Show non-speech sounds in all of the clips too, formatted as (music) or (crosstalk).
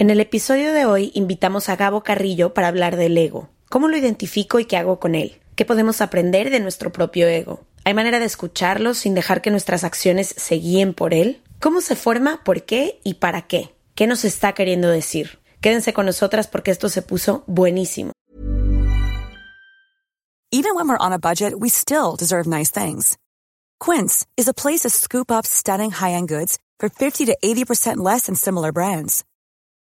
En el episodio de hoy invitamos a Gabo Carrillo para hablar del ego. ¿Cómo lo identifico y qué hago con él? ¿Qué podemos aprender de nuestro propio ego? ¿Hay manera de escucharlo sin dejar que nuestras acciones se guíen por él? ¿Cómo se forma? ¿Por qué? ¿Y para qué? ¿Qué nos está queriendo decir? Quédense con nosotras porque esto se puso buenísimo. Even when we're on a budget, we still deserve nice things. Quince is a place to scoop up stunning high-end goods for 50 to 80% less than similar brands.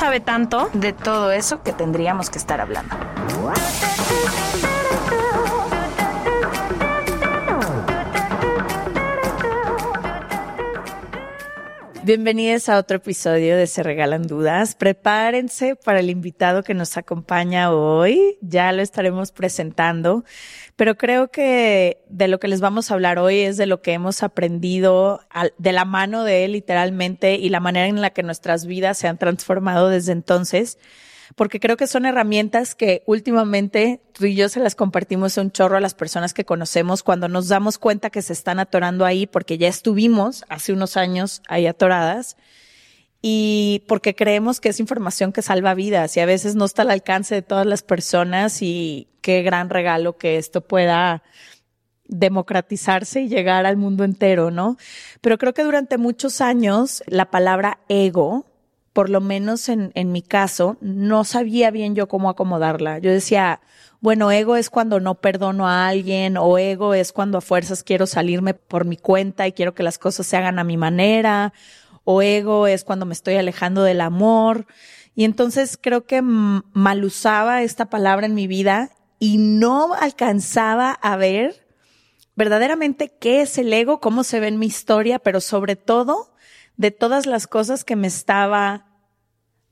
sabe tanto. de todo eso que tendríamos que estar hablando. Bienvenidos a otro episodio de Se Regalan Dudas. Prepárense para el invitado que nos acompaña hoy. Ya lo estaremos presentando, pero creo que de lo que les vamos a hablar hoy es de lo que hemos aprendido al- de la mano de él literalmente y la manera en la que nuestras vidas se han transformado desde entonces porque creo que son herramientas que últimamente tú y yo se las compartimos un chorro a las personas que conocemos cuando nos damos cuenta que se están atorando ahí porque ya estuvimos hace unos años ahí atoradas y porque creemos que es información que salva vidas y a veces no está al alcance de todas las personas y qué gran regalo que esto pueda democratizarse y llegar al mundo entero, ¿no? Pero creo que durante muchos años la palabra ego, por lo menos en, en mi caso, no sabía bien yo cómo acomodarla. Yo decía, bueno, ego es cuando no perdono a alguien o ego es cuando a fuerzas quiero salirme por mi cuenta y quiero que las cosas se hagan a mi manera o ego es cuando me estoy alejando del amor. Y entonces creo que mal usaba esta palabra en mi vida y no alcanzaba a ver verdaderamente qué es el ego, cómo se ve en mi historia, pero sobre todo de todas las cosas que me estaba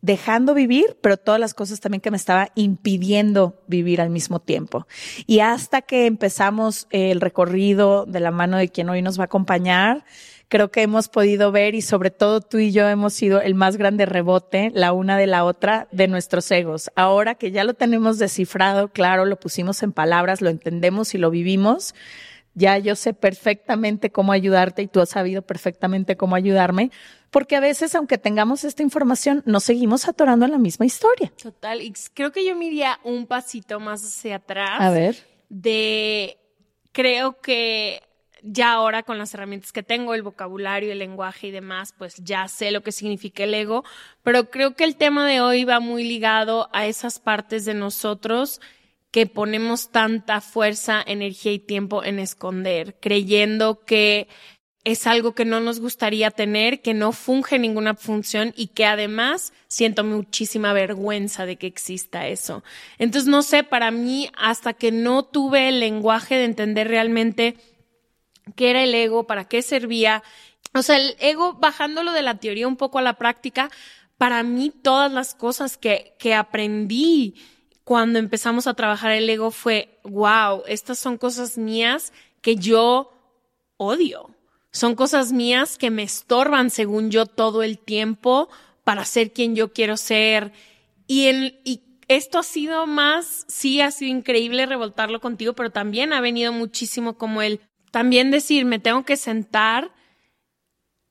dejando vivir, pero todas las cosas también que me estaba impidiendo vivir al mismo tiempo. Y hasta que empezamos el recorrido de la mano de quien hoy nos va a acompañar, creo que hemos podido ver y sobre todo tú y yo hemos sido el más grande rebote, la una de la otra, de nuestros egos. Ahora que ya lo tenemos descifrado, claro, lo pusimos en palabras, lo entendemos y lo vivimos, ya yo sé perfectamente cómo ayudarte y tú has sabido perfectamente cómo ayudarme, porque a veces, aunque tengamos esta información, nos seguimos atorando en la misma historia. Total, y creo que yo me iría un pasito más hacia atrás. A ver. de creo que ya ahora con las herramientas que tengo, el vocabulario, el lenguaje y demás, pues ya sé lo que significa el ego, pero creo que el tema de hoy va muy ligado a esas partes de nosotros que ponemos tanta fuerza, energía y tiempo en esconder, creyendo que es algo que no nos gustaría tener, que no funge ninguna función y que además siento muchísima vergüenza de que exista eso. Entonces, no sé, para mí, hasta que no tuve el lenguaje de entender realmente qué era el ego, para qué servía, o sea, el ego, bajándolo de la teoría un poco a la práctica, para mí todas las cosas que, que aprendí cuando empezamos a trabajar el ego fue, wow, estas son cosas mías que yo odio. Son cosas mías que me estorban, según yo, todo el tiempo para ser quien yo quiero ser. Y, en, y esto ha sido más, sí ha sido increíble rebotarlo contigo, pero también ha venido muchísimo como el también decir, me tengo que sentar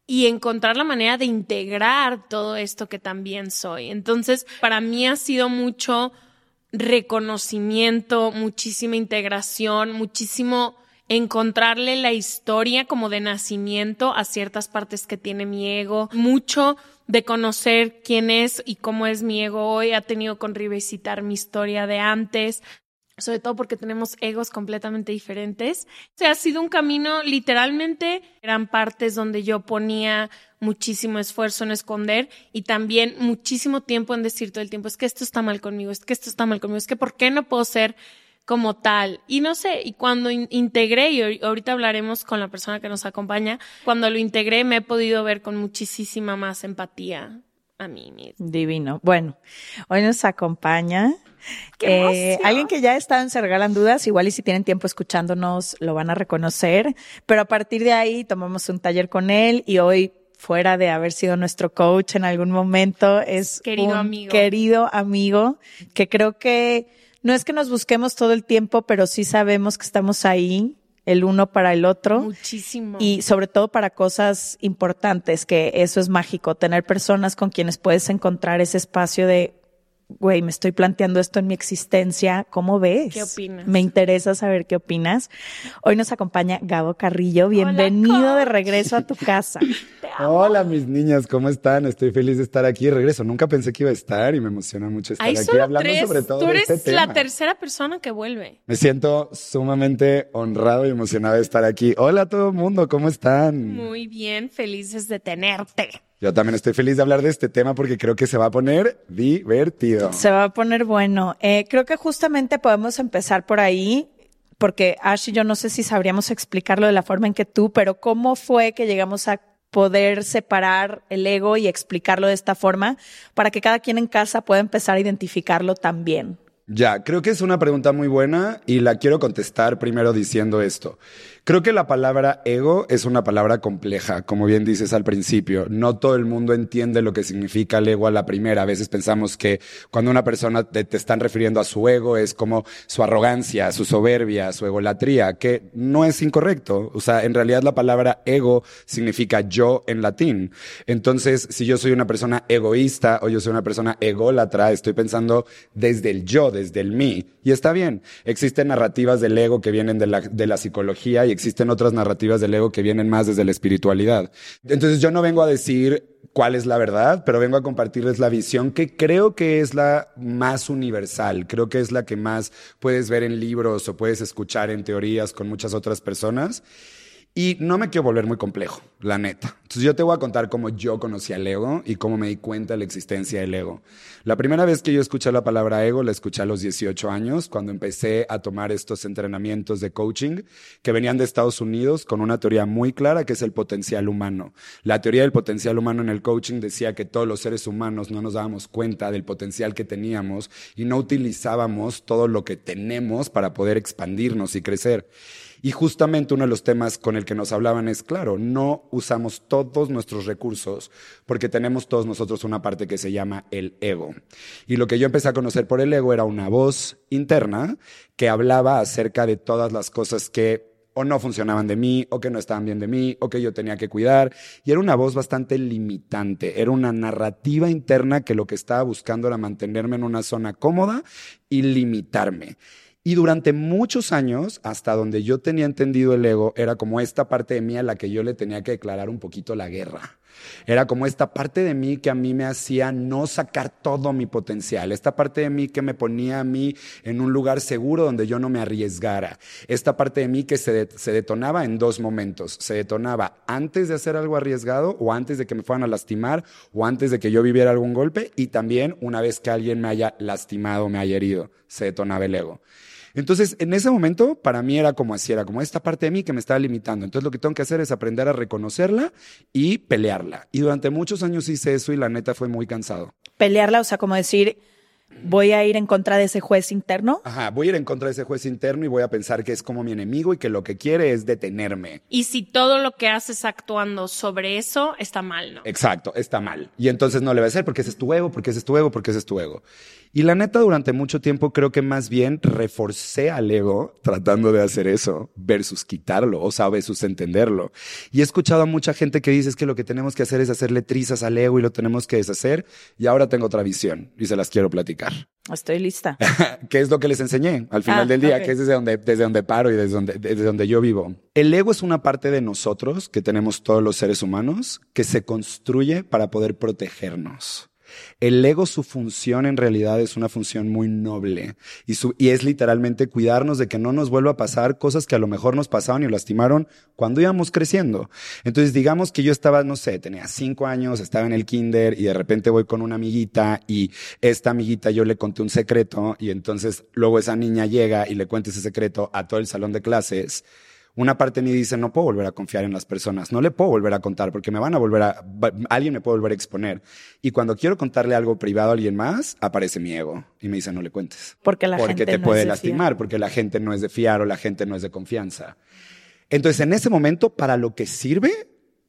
y encontrar la manera de integrar todo esto que también soy. Entonces, para mí ha sido mucho reconocimiento, muchísima integración, muchísimo encontrarle la historia como de nacimiento a ciertas partes que tiene mi ego, mucho de conocer quién es y cómo es mi ego hoy, ha tenido con revisitar mi historia de antes, sobre todo porque tenemos egos completamente diferentes. O sea, ha sido un camino literalmente, eran partes donde yo ponía muchísimo esfuerzo en esconder y también muchísimo tiempo en decir todo el tiempo, es que esto está mal conmigo, es que esto está mal conmigo, es que ¿por qué no puedo ser como tal? Y no sé, y cuando integré, y ahorita hablaremos con la persona que nos acompaña, cuando lo integré me he podido ver con muchísima más empatía a mí mismo. Divino. Bueno, hoy nos acompaña eh, alguien que ya está en Se Regalan Dudas, igual y si tienen tiempo escuchándonos lo van a reconocer, pero a partir de ahí tomamos un taller con él y hoy fuera de haber sido nuestro coach en algún momento, es querido un amigo. querido amigo que creo que no es que nos busquemos todo el tiempo, pero sí sabemos que estamos ahí el uno para el otro. Muchísimo. Y sobre todo para cosas importantes, que eso es mágico, tener personas con quienes puedes encontrar ese espacio de güey, me estoy planteando esto en mi existencia, ¿cómo ves? ¿Qué opinas? Me interesa saber qué opinas. Hoy nos acompaña Gabo Carrillo, bienvenido de regreso a tu casa. (laughs) Hola mis niñas, ¿cómo están? Estoy feliz de estar aquí de regreso. Nunca pensé que iba a estar y me emociona mucho estar Hay aquí solo hablando tres. sobre todo Tú de eres este la tema. tercera persona que vuelve. Me siento sumamente honrado y emocionado de estar aquí. Hola a todo el mundo, ¿cómo están? Muy bien, felices de tenerte. Yo también estoy feliz de hablar de este tema porque creo que se va a poner divertido. Se va a poner bueno. Eh, creo que justamente podemos empezar por ahí, porque Ash y yo no sé si sabríamos explicarlo de la forma en que tú, pero ¿cómo fue que llegamos a poder separar el ego y explicarlo de esta forma para que cada quien en casa pueda empezar a identificarlo también? Ya, creo que es una pregunta muy buena y la quiero contestar primero diciendo esto. Creo que la palabra ego es una palabra compleja, como bien dices al principio. No todo el mundo entiende lo que significa el ego a la primera. A veces pensamos que cuando una persona te, te están refiriendo a su ego es como su arrogancia, su soberbia, su egolatría, que no es incorrecto. O sea, en realidad la palabra ego significa yo en latín. Entonces, si yo soy una persona egoísta o yo soy una persona ególatra, estoy pensando desde el yo, desde el mí. Y está bien. Existen narrativas del ego que vienen de la, de la psicología y existen otras narrativas del ego que vienen más desde la espiritualidad. Entonces yo no vengo a decir cuál es la verdad, pero vengo a compartirles la visión que creo que es la más universal, creo que es la que más puedes ver en libros o puedes escuchar en teorías con muchas otras personas. Y no me quiero volver muy complejo, la neta. Entonces yo te voy a contar cómo yo conocí al ego y cómo me di cuenta de la existencia del ego. La primera vez que yo escuché la palabra ego la escuché a los 18 años, cuando empecé a tomar estos entrenamientos de coaching que venían de Estados Unidos con una teoría muy clara que es el potencial humano. La teoría del potencial humano en el coaching decía que todos los seres humanos no nos dábamos cuenta del potencial que teníamos y no utilizábamos todo lo que tenemos para poder expandirnos y crecer. Y justamente uno de los temas con el que nos hablaban es, claro, no usamos todos nuestros recursos porque tenemos todos nosotros una parte que se llama el ego. Y lo que yo empecé a conocer por el ego era una voz interna que hablaba acerca de todas las cosas que o no funcionaban de mí, o que no estaban bien de mí, o que yo tenía que cuidar. Y era una voz bastante limitante, era una narrativa interna que lo que estaba buscando era mantenerme en una zona cómoda y limitarme. Y durante muchos años, hasta donde yo tenía entendido el ego, era como esta parte de mí a la que yo le tenía que declarar un poquito la guerra. Era como esta parte de mí que a mí me hacía no sacar todo mi potencial, esta parte de mí que me ponía a mí en un lugar seguro donde yo no me arriesgara, esta parte de mí que se, de- se detonaba en dos momentos, se detonaba antes de hacer algo arriesgado o antes de que me fueran a lastimar o antes de que yo viviera algún golpe y también una vez que alguien me haya lastimado, me haya herido, se detonaba el ego. Entonces, en ese momento, para mí era como así, era como esta parte de mí que me estaba limitando. Entonces, lo que tengo que hacer es aprender a reconocerla y pelearla. Y durante muchos años hice eso y la neta fue muy cansado. Pelearla, o sea, como decir, voy a ir en contra de ese juez interno. Ajá, voy a ir en contra de ese juez interno y voy a pensar que es como mi enemigo y que lo que quiere es detenerme. Y si todo lo que haces actuando sobre eso está mal, ¿no? Exacto, está mal. Y entonces no le va a hacer porque ese es tu ego, porque ese es tu ego, porque ese es tu ego. Y la neta, durante mucho tiempo creo que más bien reforcé al ego tratando de hacer eso versus quitarlo, o sea, versus entenderlo. Y he escuchado a mucha gente que dice es que lo que tenemos que hacer es hacerle trizas al ego y lo tenemos que deshacer. Y ahora tengo otra visión y se las quiero platicar. Estoy lista. (laughs) ¿Qué es lo que les enseñé al final Ah, del día? ok. Que es desde donde, desde donde paro y desde donde, desde donde yo vivo. El ego es una parte de nosotros que tenemos todos los seres humanos que se construye para poder protegernos. El ego, su función en realidad es una función muy noble y, su, y es literalmente cuidarnos de que no nos vuelva a pasar cosas que a lo mejor nos pasaron y lastimaron cuando íbamos creciendo. Entonces, digamos que yo estaba, no sé, tenía cinco años, estaba en el kinder y de repente voy con una amiguita y esta amiguita yo le conté un secreto y entonces luego esa niña llega y le cuenta ese secreto a todo el salón de clases. Una parte de mí dice, no puedo volver a confiar en las personas, no le puedo volver a contar porque me van a volver a, alguien me puede volver a exponer. Y cuando quiero contarle algo privado a alguien más, aparece mi ego y me dice, no le cuentes. Porque la porque gente te no puede es de lastimar, fiar. porque la gente no es de fiar o la gente no es de confianza. Entonces, en ese momento, para lo que sirve,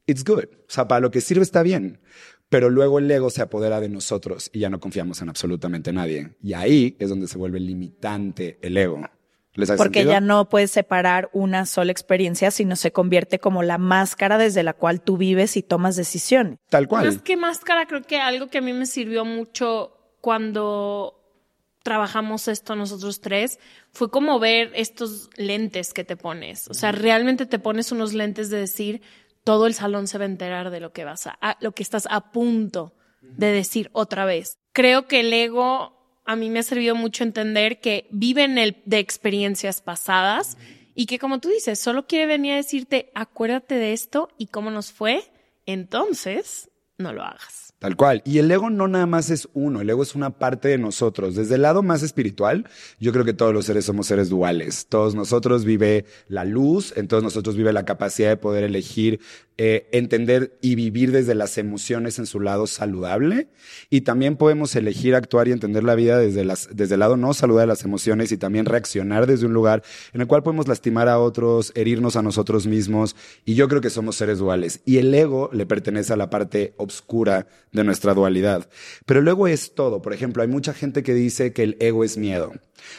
it's good. O sea, para lo que sirve está bien. Pero luego el ego se apodera de nosotros y ya no confiamos en absolutamente nadie. Y ahí es donde se vuelve limitante el ego. ¿Les hace Porque sentido? ya no puedes separar una sola experiencia, sino se convierte como la máscara desde la cual tú vives y tomas decisiones. Tal cual. Más que máscara, creo que algo que a mí me sirvió mucho cuando trabajamos esto nosotros tres fue como ver estos lentes que te pones. O sea, realmente te pones unos lentes de decir todo el salón se va a enterar de lo que vas a, a- lo que estás a punto de decir otra vez. Creo que el ego a mí me ha servido mucho entender que vive en el de experiencias pasadas y que como tú dices, solo quiere venir a decirte, acuérdate de esto y cómo nos fue, entonces no lo hagas. Tal cual. Y el ego no nada más es uno, el ego es una parte de nosotros. Desde el lado más espiritual, yo creo que todos los seres somos seres duales. Todos nosotros vive la luz, en todos nosotros vive la capacidad de poder elegir, eh, entender y vivir desde las emociones en su lado saludable. Y también podemos elegir actuar y entender la vida desde, las, desde el lado no saludable de las emociones y también reaccionar desde un lugar en el cual podemos lastimar a otros, herirnos a nosotros mismos. Y yo creo que somos seres duales. Y el ego le pertenece a la parte oscura de nuestra dualidad. Pero el ego es todo. Por ejemplo, hay mucha gente que dice que el ego es miedo.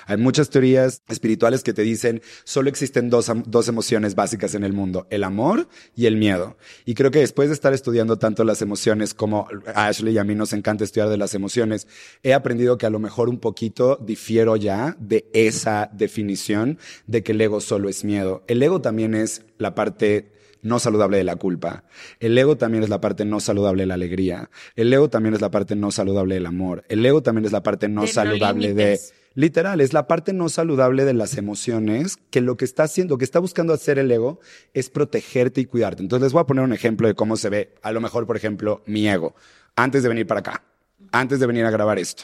Hay muchas teorías espirituales que te dicen solo existen dos, dos emociones básicas en el mundo, el amor y el miedo. Y creo que después de estar estudiando tanto las emociones como Ashley y a mí nos encanta estudiar de las emociones, he aprendido que a lo mejor un poquito difiero ya de esa definición de que el ego solo es miedo. El ego también es la parte no saludable de la culpa. El ego también es la parte no saludable de la alegría. El ego también es la parte no saludable del amor. El ego también es la parte no De no saludable de... Literal, es la parte no saludable de las emociones que lo que está haciendo, que está buscando hacer el ego es protegerte y cuidarte. Entonces les voy a poner un ejemplo de cómo se ve, a lo mejor, por ejemplo, mi ego, antes de venir para acá, antes de venir a grabar esto.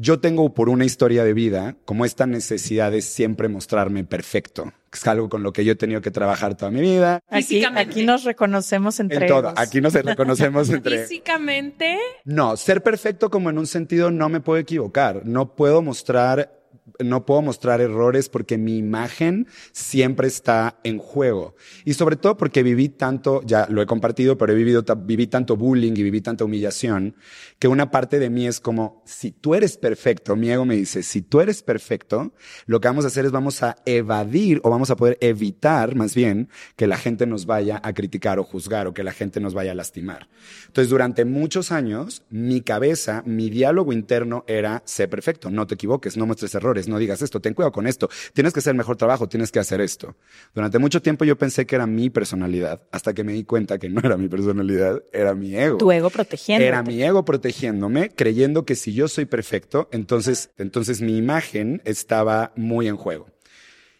Yo tengo por una historia de vida como esta necesidad de siempre mostrarme perfecto. Es algo con lo que yo he tenido que trabajar toda mi vida. Aquí, Físicamente. aquí nos reconocemos entre En todo. Aquí nos reconocemos (laughs) entre... Físicamente, No, ser perfecto como en un sentido no me puedo equivocar. No puedo mostrar, no puedo mostrar errores porque mi imagen siempre está en juego. Y sobre todo porque viví tanto, ya lo he compartido, pero viví tanto bullying y viví tanta humillación que una parte de mí es como, si tú eres perfecto, mi ego me dice, si tú eres perfecto, lo que vamos a hacer es vamos a evadir o vamos a poder evitar más bien que la gente nos vaya a criticar o juzgar o que la gente nos vaya a lastimar. Entonces, durante muchos años, mi cabeza, mi diálogo interno era, sé perfecto, no te equivoques, no muestres errores, no digas esto, ten cuidado con esto, tienes que hacer el mejor trabajo, tienes que hacer esto. Durante mucho tiempo yo pensé que era mi personalidad, hasta que me di cuenta que no era mi personalidad, era mi ego. Tu ego protegiendo. Era mi ego protegiéndome, creyendo que si yo soy perfecto, entonces, entonces mi imagen estaba muy en juego.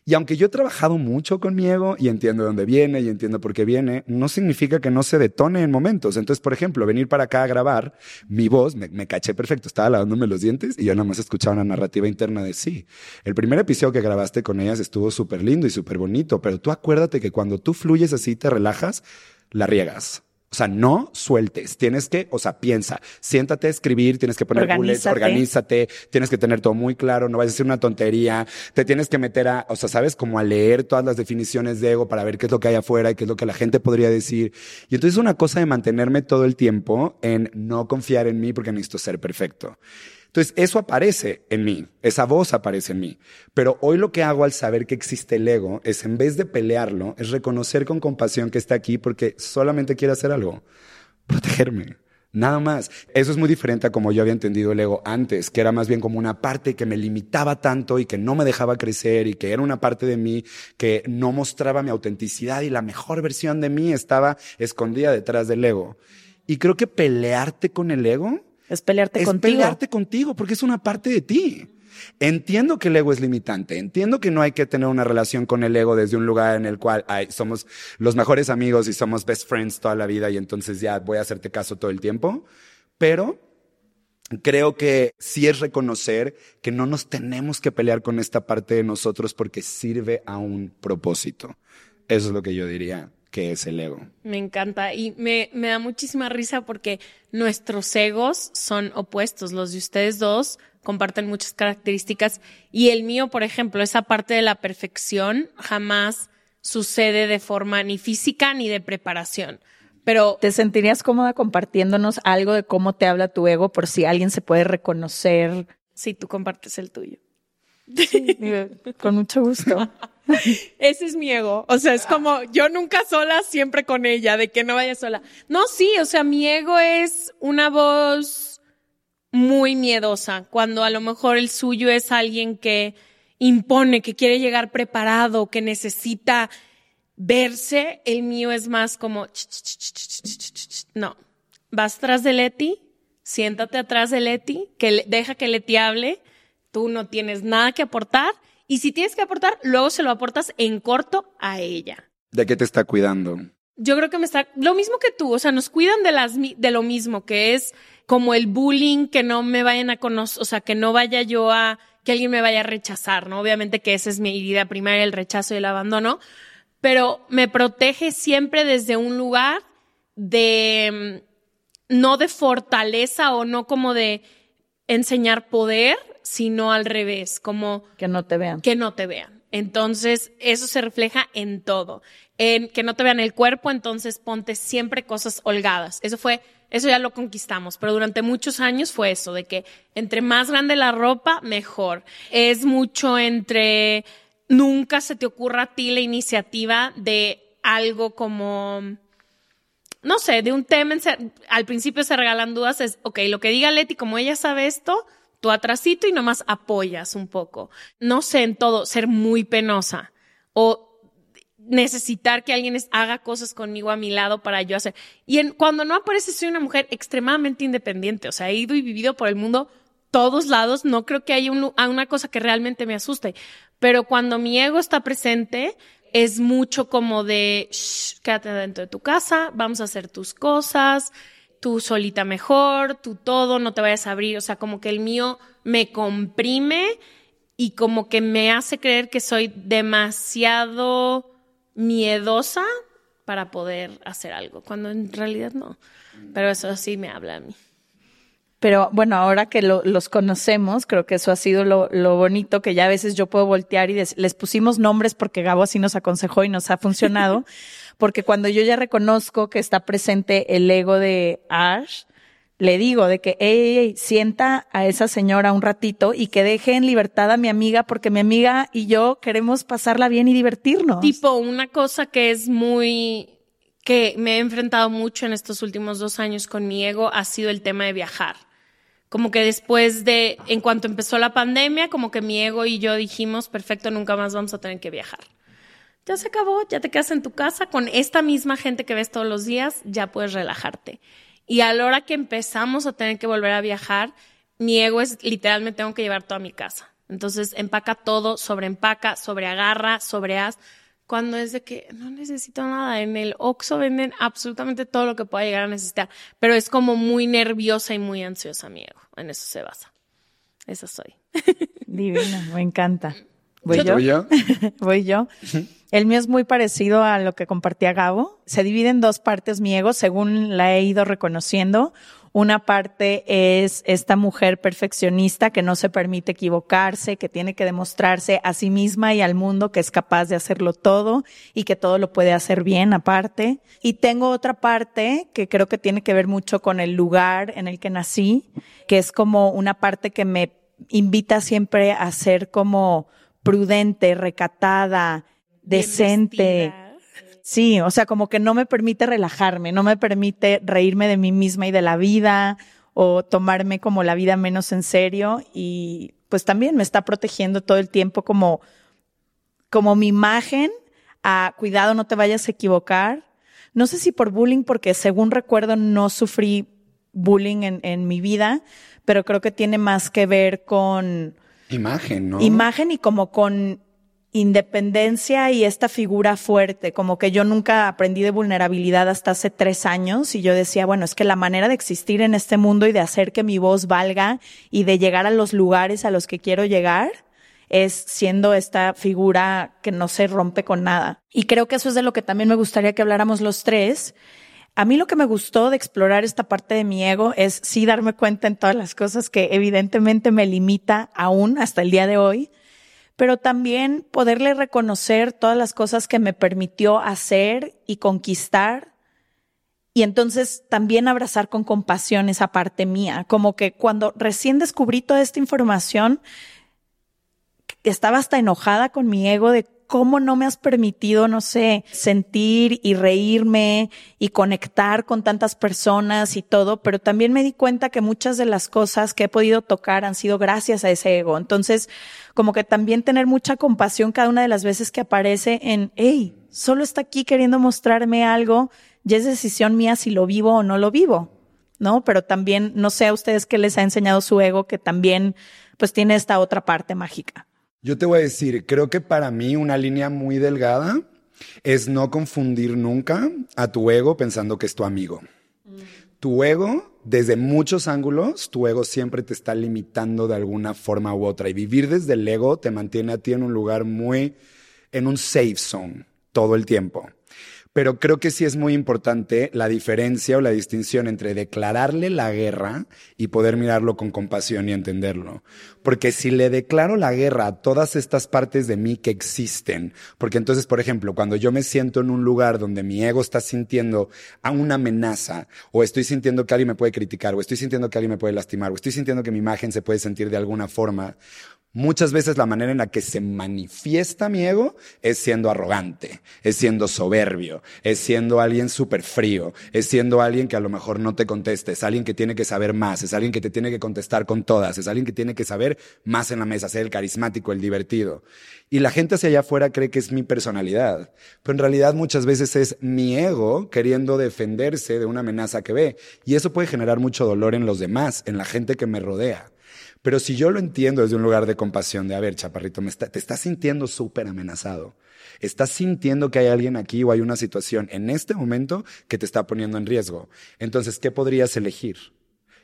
Y aunque yo he trabajado mucho con mi ego y entiendo de dónde viene y entiendo por qué viene, no significa que no se detone en momentos. Entonces, por ejemplo, venir para acá a grabar, mi voz, me, me caché perfecto, estaba lavándome los dientes y yo nada más escuchaba una narrativa interna de sí. El primer episodio que grabaste con ellas estuvo súper lindo y súper bonito, pero tú acuérdate que cuando tú fluyes así, te relajas, la riegas. O sea, no sueltes. Tienes que, o sea, piensa, siéntate a escribir, tienes que poner bullets, Organízate. organízate, tienes que tener todo muy claro, no vayas a decir una tontería, te tienes que meter a, o sea, sabes, como a leer todas las definiciones de ego para ver qué es lo que hay afuera y qué es lo que la gente podría decir. Y entonces es una cosa de mantenerme todo el tiempo en no confiar en mí porque necesito ser perfecto. Entonces, eso aparece en mí, esa voz aparece en mí. Pero hoy lo que hago al saber que existe el ego es, en vez de pelearlo, es reconocer con compasión que está aquí porque solamente quiere hacer algo, protegerme. Nada más. Eso es muy diferente a como yo había entendido el ego antes, que era más bien como una parte que me limitaba tanto y que no me dejaba crecer y que era una parte de mí que no mostraba mi autenticidad y la mejor versión de mí estaba escondida detrás del ego. Y creo que pelearte con el ego Es pelearte es contigo. pelearte contigo porque es una parte de ti. Entiendo que el ego es limitante, entiendo que no hay que tener una relación con el ego desde un lugar en el cual ay, somos los mejores amigos y somos best friends toda la vida y entonces ya voy a hacerte caso todo el tiempo, pero creo que sí es reconocer que no nos tenemos que pelear con esta parte de nosotros porque sirve a un propósito. Eso es lo que yo diría que es el ego. Me encanta y me, me da muchísima risa porque nuestros egos son opuestos. Los de ustedes dos comparten muchas características y el mío, por ejemplo, esa parte de la perfección jamás sucede de forma ni física ni de preparación. Pero ¿Te sentirías cómoda compartiéndonos algo de cómo te habla tu ego por si alguien se puede reconocer? si tú compartes el tuyo. (laughs) Con mucho gusto. (laughs) Ese es mi ego. O sea, es como yo nunca sola, siempre con ella, de que no vaya sola. No, sí, o sea, mi ego es una voz muy miedosa, cuando a lo mejor el suyo es alguien que impone, que quiere llegar preparado, que necesita verse. El mío es más como, no, vas tras de Leti, siéntate atrás de Leti, que deja que Leti hable, tú no tienes nada que aportar y si tienes que aportar, luego se lo aportas en corto a ella. ¿De qué te está cuidando? Yo creo que me está lo mismo que tú, o sea, nos cuidan de las de lo mismo, que es como el bullying, que no me vayan a conocer, o sea, que no vaya yo a que alguien me vaya a rechazar, ¿no? Obviamente que esa es mi herida primaria, el rechazo y el abandono, pero me protege siempre desde un lugar de mm, no de fortaleza o no como de enseñar poder, sino al revés, como Que no te vean. que no te vean. Entonces, eso se refleja en todo. En que no te vean el cuerpo, entonces ponte siempre cosas holgadas. Eso fue, eso ya lo conquistamos, pero durante muchos años fue eso, de que entre más grande la ropa, mejor. Es mucho entre, nunca se te ocurra a ti la iniciativa de algo como, no sé, de un tema, en ser- al principio se regalan dudas, es, ok, lo que diga Leti, como ella sabe esto, tú atrasito y nomás apoyas un poco. No sé, en todo, ser muy penosa o necesitar que alguien haga cosas conmigo a mi lado para yo hacer. Y en, cuando no aparece, soy una mujer extremadamente independiente, o sea, he ido y vivido por el mundo todos lados, no creo que haya una cosa que realmente me asuste, pero cuando mi ego está presente, es mucho como de, "Shh, quédate dentro de tu casa, vamos a hacer tus cosas, tú solita mejor, tú todo, no te vayas a abrir, o sea, como que el mío me comprime y como que me hace creer que soy demasiado miedosa para poder hacer algo, cuando en realidad no. Pero eso sí me habla a mí. Pero bueno, ahora que lo- los conocemos, creo que eso ha sido lo, lo bonito, que ya a veces yo puedo voltear y des- les pusimos nombres porque Gabo así nos aconsejó y nos ha funcionado. (laughs) porque cuando yo ya reconozco que está presente el ego de Ash, le digo de que, hey, sienta a esa señora un ratito y que deje en libertad a mi amiga, porque mi amiga y yo queremos pasarla bien y divertirnos. Tipo, una cosa que es muy que me he enfrentado mucho en estos últimos dos años con mi ego ha sido el tema de viajar. Como que después de, en cuanto empezó la pandemia, como que mi ego y yo dijimos, perfecto, nunca más vamos a tener que viajar. Ya se acabó, ya te quedas en tu casa con esta misma gente que ves todos los días, ya puedes relajarte. Y a la hora que empezamos a tener que volver a viajar, mi ego es literalmente tengo que llevar toda mi casa. Entonces empaca todo, sobreempaca, sobreagarra, sobreas. Cuando es de que no necesito nada, en el Oxxo venden absolutamente todo lo que pueda llegar a necesitar, pero es como muy nerviosa y muy ansiosa mi ego, en eso se basa. Esa soy. Divina, me encanta. ¿Voy yo? (laughs) Voy yo. El mío es muy parecido a lo que compartía Gabo. Se divide en dos partes mi ego, según la he ido reconociendo. Una parte es esta mujer perfeccionista que no se permite equivocarse, que tiene que demostrarse a sí misma y al mundo que es capaz de hacerlo todo y que todo lo puede hacer bien aparte. Y tengo otra parte que creo que tiene que ver mucho con el lugar en el que nací, que es como una parte que me invita siempre a ser como prudente, recatada, decente. Sí, o sea, como que no me permite relajarme, no me permite reírme de mí misma y de la vida o tomarme como la vida menos en serio y pues también me está protegiendo todo el tiempo como, como mi imagen a cuidado, no te vayas a equivocar. No sé si por bullying, porque según recuerdo no sufrí bullying en, en mi vida, pero creo que tiene más que ver con... Imagen, ¿no? Imagen y como con independencia y esta figura fuerte, como que yo nunca aprendí de vulnerabilidad hasta hace tres años y yo decía, bueno, es que la manera de existir en este mundo y de hacer que mi voz valga y de llegar a los lugares a los que quiero llegar es siendo esta figura que no se rompe con nada. Y creo que eso es de lo que también me gustaría que habláramos los tres. A mí lo que me gustó de explorar esta parte de mi ego es sí darme cuenta en todas las cosas que evidentemente me limita aún hasta el día de hoy, pero también poderle reconocer todas las cosas que me permitió hacer y conquistar. Y entonces también abrazar con compasión esa parte mía, como que cuando recién descubrí toda esta información, estaba hasta enojada con mi ego de cómo no me has permitido, no sé, sentir y reírme y conectar con tantas personas y todo, pero también me di cuenta que muchas de las cosas que he podido tocar han sido gracias a ese ego. Entonces, como que también tener mucha compasión cada una de las veces que aparece en, hey, solo está aquí queriendo mostrarme algo, ya es decisión mía si lo vivo o no lo vivo, ¿no? Pero también, no sé a ustedes qué les ha enseñado su ego, que también, pues tiene esta otra parte mágica. Yo te voy a decir, creo que para mí una línea muy delgada es no confundir nunca a tu ego pensando que es tu amigo. Tu ego, desde muchos ángulos, tu ego siempre te está limitando de alguna forma u otra. Y vivir desde el ego te mantiene a ti en un lugar muy, en un safe zone todo el tiempo. Pero creo que sí es muy importante la diferencia o la distinción entre declararle la guerra y poder mirarlo con compasión y entenderlo. Porque si le declaro la guerra a todas estas partes de mí que existen, porque entonces, por ejemplo, cuando yo me siento en un lugar donde mi ego está sintiendo a una amenaza, o estoy sintiendo que alguien me puede criticar, o estoy sintiendo que alguien me puede lastimar, o estoy sintiendo que mi imagen se puede sentir de alguna forma, Muchas veces la manera en la que se manifiesta mi ego es siendo arrogante, es siendo soberbio, es siendo alguien súper frío, es siendo alguien que a lo mejor no te conteste, es alguien que tiene que saber más, es alguien que te tiene que contestar con todas, es alguien que tiene que saber más en la mesa, ser el carismático, el divertido. Y la gente hacia allá afuera cree que es mi personalidad, pero en realidad muchas veces es mi ego queriendo defenderse de una amenaza que ve. Y eso puede generar mucho dolor en los demás, en la gente que me rodea. Pero si yo lo entiendo desde un lugar de compasión, de, a ver, chaparrito, me te estás sintiendo súper amenazado. Estás sintiendo que hay alguien aquí o hay una situación en este momento que te está poniendo en riesgo. Entonces, ¿qué podrías elegir?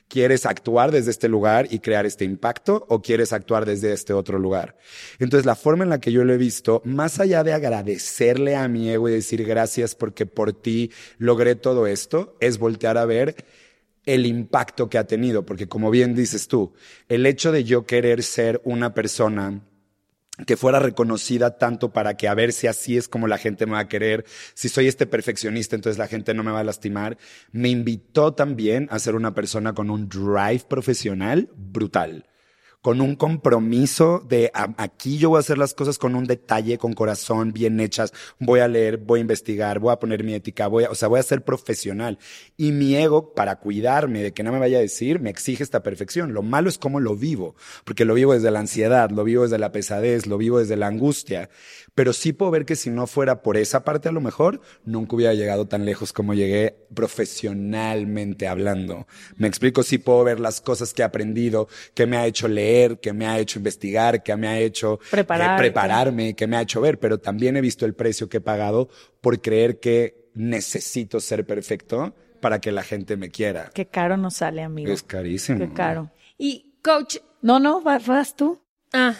¿Quieres actuar desde este lugar y crear este impacto o quieres actuar desde este otro lugar? Entonces, la forma en la que yo lo he visto, más allá de agradecerle a mi ego y decir gracias porque por ti logré todo esto, es voltear a ver el impacto que ha tenido, porque como bien dices tú, el hecho de yo querer ser una persona que fuera reconocida tanto para que a ver si así es como la gente me va a querer, si soy este perfeccionista, entonces la gente no me va a lastimar, me invitó también a ser una persona con un drive profesional brutal con un compromiso de aquí yo voy a hacer las cosas con un detalle, con corazón, bien hechas, voy a leer, voy a investigar, voy a poner mi ética, voy a, o sea, voy a ser profesional. Y mi ego, para cuidarme de que no me vaya a decir, me exige esta perfección. Lo malo es cómo lo vivo, porque lo vivo desde la ansiedad, lo vivo desde la pesadez, lo vivo desde la angustia. Pero sí puedo ver que si no fuera por esa parte, a lo mejor nunca hubiera llegado tan lejos como llegué profesionalmente hablando. Me explico, sí puedo ver las cosas que he aprendido, que me ha hecho leer, que me ha hecho investigar, que me ha hecho eh, prepararme, que me ha hecho ver, pero también he visto el precio que he pagado por creer que necesito ser perfecto para que la gente me quiera. Qué caro nos sale, amigo. Es carísimo. Qué caro. Y, coach. No, no, vas tú. Ah.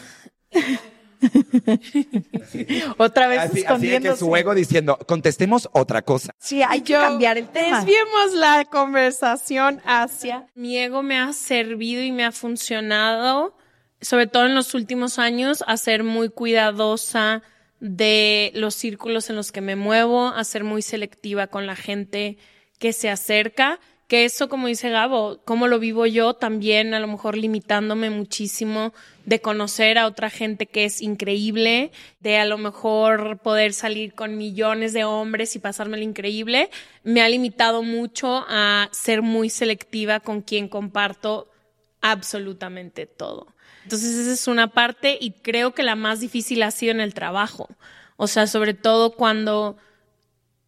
(laughs) (laughs) Otra vez Así, así de escondiéndose. que su ego diciendo, contestemos otra cosa. Sí, hay que Yo- cambiar el tema. Desviemos la conversación hacia. Mi ego me ha servido y me ha funcionado, sobre todo en los últimos años, a ser muy cuidadosa de los círculos en los que me muevo, a ser muy selectiva con la gente que se acerca. Que eso, como dice Gabo, cómo lo vivo yo, también a lo mejor limitándome muchísimo de conocer a otra gente que es increíble, de a lo mejor poder salir con millones de hombres y pasármelo increíble, me ha limitado mucho a ser muy selectiva con quien comparto absolutamente todo. Entonces esa es una parte y creo que la más difícil ha sido en el trabajo. O sea, sobre todo cuando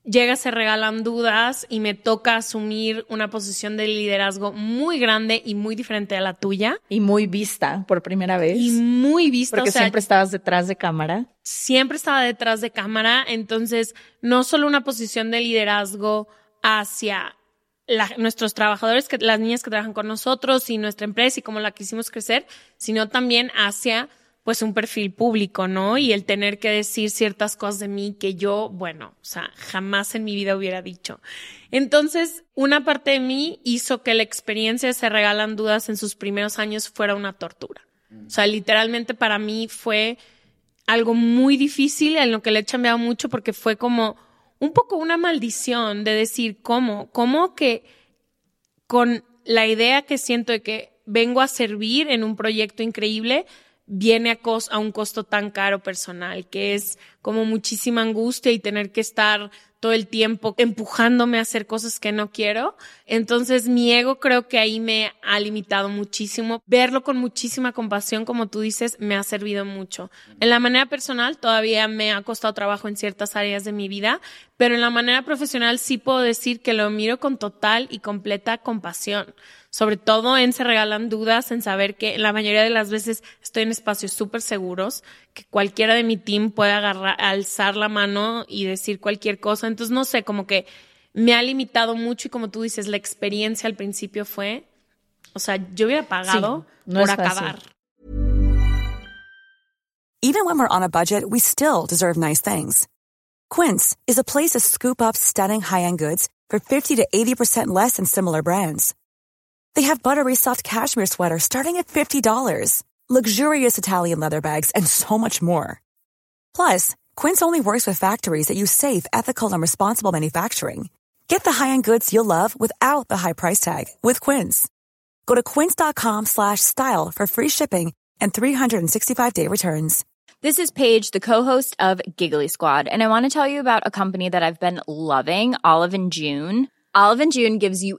llega, se regalan dudas y me toca asumir una posición de liderazgo muy grande y muy diferente a la tuya Y muy vista por primera vez. y muy vista. porque o sea, siempre estabas detrás de cámara. siempre estaba detrás de cámara, entonces no solo una posición de liderazgo hacia la- nuestros trabajadores, que, las niñas que trabajan con nosotros y nuestra empresa y cómo la quisimos crecer, sino también hacia pues un perfil público, ¿no? Y el tener que decir ciertas cosas de mí que yo, bueno, o sea, jamás en mi vida hubiera dicho. Entonces, una parte de mí hizo que la experiencia de Se Regalan Dudas en sus primeros años fuera una tortura. O sea, literalmente para mí fue algo muy difícil en lo que le he chambeado mucho porque fue como un poco una maldición de decir cómo, cómo que con la idea que siento de que vengo a servir en un proyecto increíble, viene a, cos- a un costo tan caro personal, que es como muchísima angustia y tener que estar todo el tiempo empujándome a hacer cosas que no quiero. Entonces mi ego creo que ahí me ha limitado muchísimo. Verlo con muchísima compasión, como tú dices, me ha servido mucho. En la manera personal todavía me ha costado trabajo en ciertas áreas de mi vida, pero en la manera profesional sí puedo decir que lo miro con total y completa compasión. Sobre todo en Se Regalan Dudas, en saber que la mayoría de las veces estoy en espacios súper seguros, que cualquiera de mi team puede agarrar, alzar la mano y decir cualquier cosa. Entonces, no sé, como que me ha limitado mucho y como tú dices, la experiencia al principio fue, o sea, yo hubiera pagado Sí, no por fácil. acabar. Even when we're on a budget, we still deserve nice things. Quince is a place to scoop up stunning high-end goods for 50 to 80% less than similar brands. They have buttery soft cashmere sweaters starting at $50, luxurious Italian leather bags, and so much more. Plus, Quince only works with factories that use safe, ethical, and responsible manufacturing. Get the high-end goods you'll love without the high price tag with Quince. Go to quince.com slash style for free shipping and 365-day returns. This is Paige, the co-host of Giggly Squad, and I want to tell you about a company that I've been loving, Olive and June. Olive and June gives you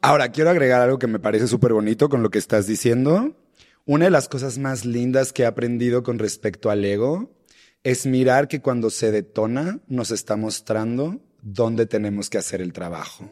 Ahora, quiero agregar algo que me parece súper bonito con lo que estás diciendo. Una de las cosas más lindas que he aprendido con respecto al ego es mirar que cuando se detona nos está mostrando dónde tenemos que hacer el trabajo.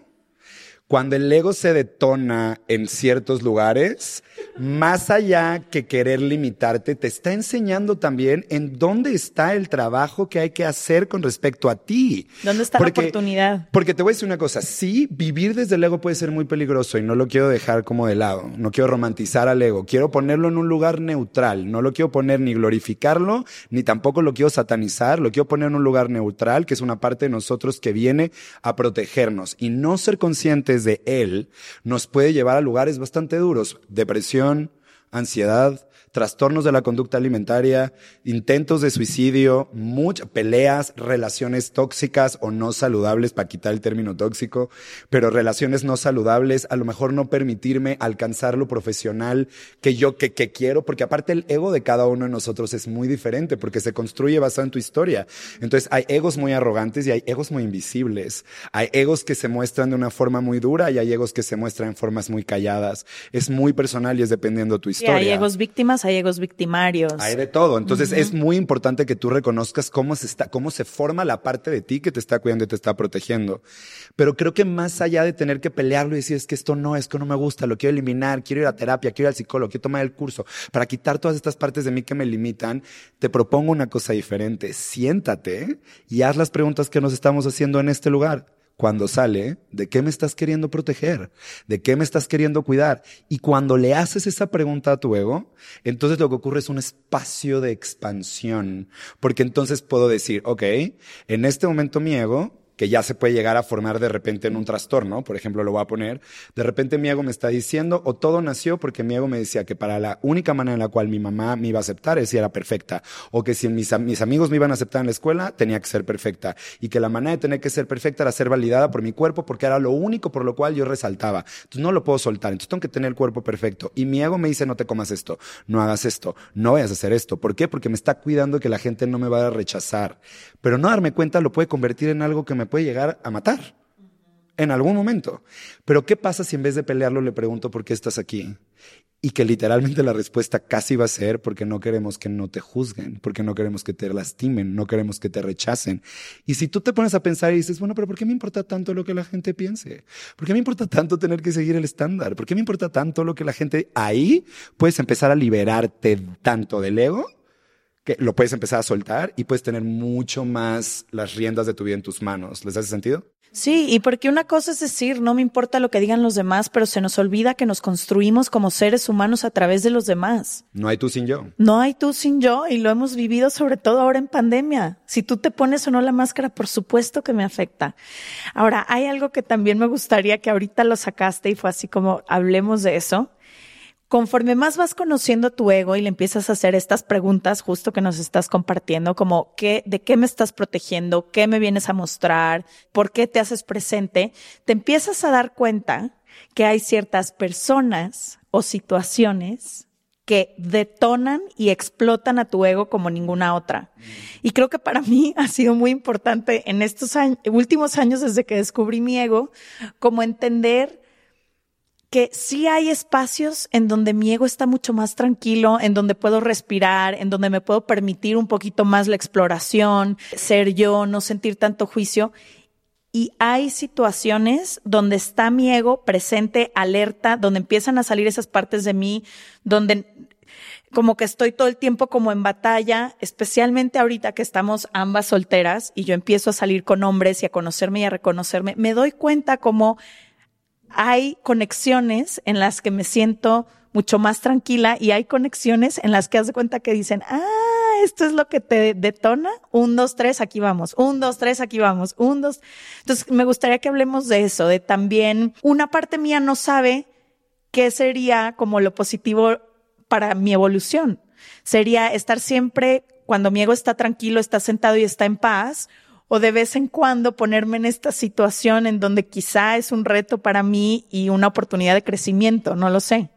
Cuando el ego se detona en ciertos lugares, más allá que querer limitarte, te está enseñando también en dónde está el trabajo que hay que hacer con respecto a ti. ¿Dónde está la oportunidad? Porque te voy a decir una cosa, sí, vivir desde el ego puede ser muy peligroso y no lo quiero dejar como de lado, no quiero romantizar al ego, quiero ponerlo en un lugar neutral, no lo quiero poner ni glorificarlo, ni tampoco lo quiero satanizar, lo quiero poner en un lugar neutral, que es una parte de nosotros que viene a protegernos y no ser conscientes de él nos puede llevar a lugares bastante duros, depresión, ansiedad, trastornos de la conducta alimentaria, intentos de suicidio, muchas peleas, relaciones tóxicas o no saludables, para quitar el término tóxico, pero relaciones no saludables, a lo mejor no permitirme alcanzar lo profesional que yo que, que quiero, porque aparte el ego de cada uno de nosotros es muy diferente, porque se construye basado en tu historia. Entonces hay egos muy arrogantes y hay egos muy invisibles. Hay egos que se muestran de una forma muy dura y hay egos que se muestran en formas muy calladas. Es muy personal y es dependiendo de tu historia. Y hay egos víctimas, hay egos victimarios. Hay de todo. Entonces es muy importante que tú reconozcas cómo se está, cómo se forma la parte de ti que te está cuidando y te está protegiendo. Pero creo que más allá de tener que pelearlo y decir es que esto no, es que no me gusta, lo quiero eliminar, quiero ir a terapia, quiero ir al psicólogo, quiero tomar el curso para quitar todas estas partes de mí que me limitan, te propongo una cosa diferente. Siéntate y haz las preguntas que nos estamos haciendo en este lugar cuando sale, ¿de qué me estás queriendo proteger? ¿De qué me estás queriendo cuidar? Y cuando le haces esa pregunta a tu ego, entonces lo que ocurre es un espacio de expansión, porque entonces puedo decir, ok, en este momento mi ego que ya se puede llegar a formar de repente en un trastorno, por ejemplo, lo voy a poner, de repente mi ego me está diciendo, o todo nació porque mi ego me decía que para la única manera en la cual mi mamá me iba a aceptar es si era perfecta, o que si mis, amigos me iban a aceptar en la escuela, tenía que ser perfecta, y que la manera de tener que ser perfecta era ser validada por mi cuerpo porque era lo único por lo cual yo resaltaba. Entonces no lo puedo soltar, entonces tengo que tener el cuerpo perfecto. Y mi ego me dice, no te comas esto, no hagas esto, no vayas a hacer esto. ¿Por qué? Porque me está cuidando que la gente no me vaya a rechazar. Pero no darme cuenta lo puede convertir en algo que me puede llegar a matar en algún momento. Pero ¿qué pasa si en vez de pelearlo le pregunto por qué estás aquí? Y que literalmente la respuesta casi va a ser porque no queremos que no te juzguen, porque no queremos que te lastimen, no queremos que te rechacen. Y si tú te pones a pensar y dices, bueno, pero ¿por qué me importa tanto lo que la gente piense? ¿Por qué me importa tanto tener que seguir el estándar? ¿Por qué me importa tanto lo que la gente... Ahí puedes empezar a liberarte tanto del ego que lo puedes empezar a soltar y puedes tener mucho más las riendas de tu vida en tus manos. ¿Les hace sentido? Sí, y porque una cosa es decir, no me importa lo que digan los demás, pero se nos olvida que nos construimos como seres humanos a través de los demás. No hay tú sin yo. No hay tú sin yo y lo hemos vivido sobre todo ahora en pandemia. Si tú te pones o no la máscara, por supuesto que me afecta. Ahora, hay algo que también me gustaría que ahorita lo sacaste y fue así como hablemos de eso conforme más vas conociendo tu ego y le empiezas a hacer estas preguntas justo que nos estás compartiendo, como qué, de qué me estás protegiendo, qué me vienes a mostrar, por qué te haces presente, te empiezas a dar cuenta que hay ciertas personas o situaciones que detonan y explotan a tu ego como ninguna otra. Y creo que para mí (laughs) ha sido muy importante en estos últimos años desde que descubrí mi ego, como entender que sí hay espacios en donde mi ego está mucho más tranquilo, en donde puedo respirar, en donde me puedo permitir un poquito más la exploración, ser yo, no sentir tanto juicio. Y hay situaciones donde está mi ego presente, alerta, donde empiezan a salir esas partes de mí, donde como que estoy todo el tiempo como en batalla, especialmente ahorita que estamos ambas solteras y yo empiezo a salir con hombres y a conocerme y a reconocerme, me doy cuenta como hay conexiones en las que me siento mucho más tranquila y hay conexiones en las que haz de cuenta que dicen, ah, esto es lo que te detona, un, dos, tres, aquí vamos, un, dos, tres, aquí vamos, un, dos. Entonces, me gustaría que hablemos de eso, de también una parte mía no sabe qué sería como lo positivo para mi evolución. Sería estar siempre, cuando mi ego está tranquilo, está sentado y está en paz, o de vez en cuando ponerme en esta situación en donde quizá es un reto para mí y una oportunidad de crecimiento, no lo sé.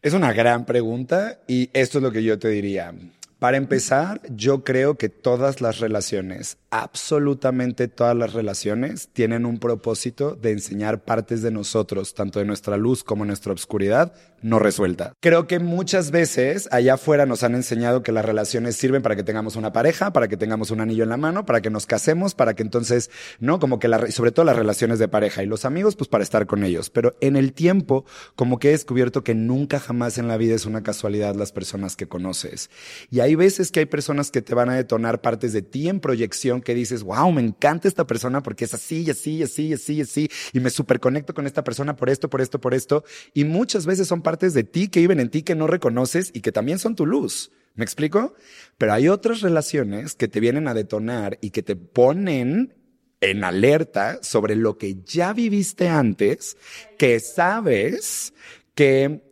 Es una gran pregunta y esto es lo que yo te diría. Para empezar, yo creo que todas las relaciones, absolutamente todas las relaciones, tienen un propósito de enseñar partes de nosotros, tanto de nuestra luz como nuestra oscuridad, no resuelta. Creo que muchas veces allá afuera nos han enseñado que las relaciones sirven para que tengamos una pareja, para que tengamos un anillo en la mano, para que nos casemos, para que entonces, ¿no? Como que la, sobre todo las relaciones de pareja y los amigos, pues para estar con ellos. Pero en el tiempo, como que he descubierto que nunca jamás en la vida es una casualidad las personas que conoces. Y hay veces que hay personas que te van a detonar partes de ti en proyección que dices, wow, me encanta esta persona porque es así, así, así, así, así, y me superconecto con esta persona por esto, por esto, por esto. Y muchas veces son partes de ti que viven en ti que no reconoces y que también son tu luz. ¿Me explico? Pero hay otras relaciones que te vienen a detonar y que te ponen en alerta sobre lo que ya viviste antes, que sabes que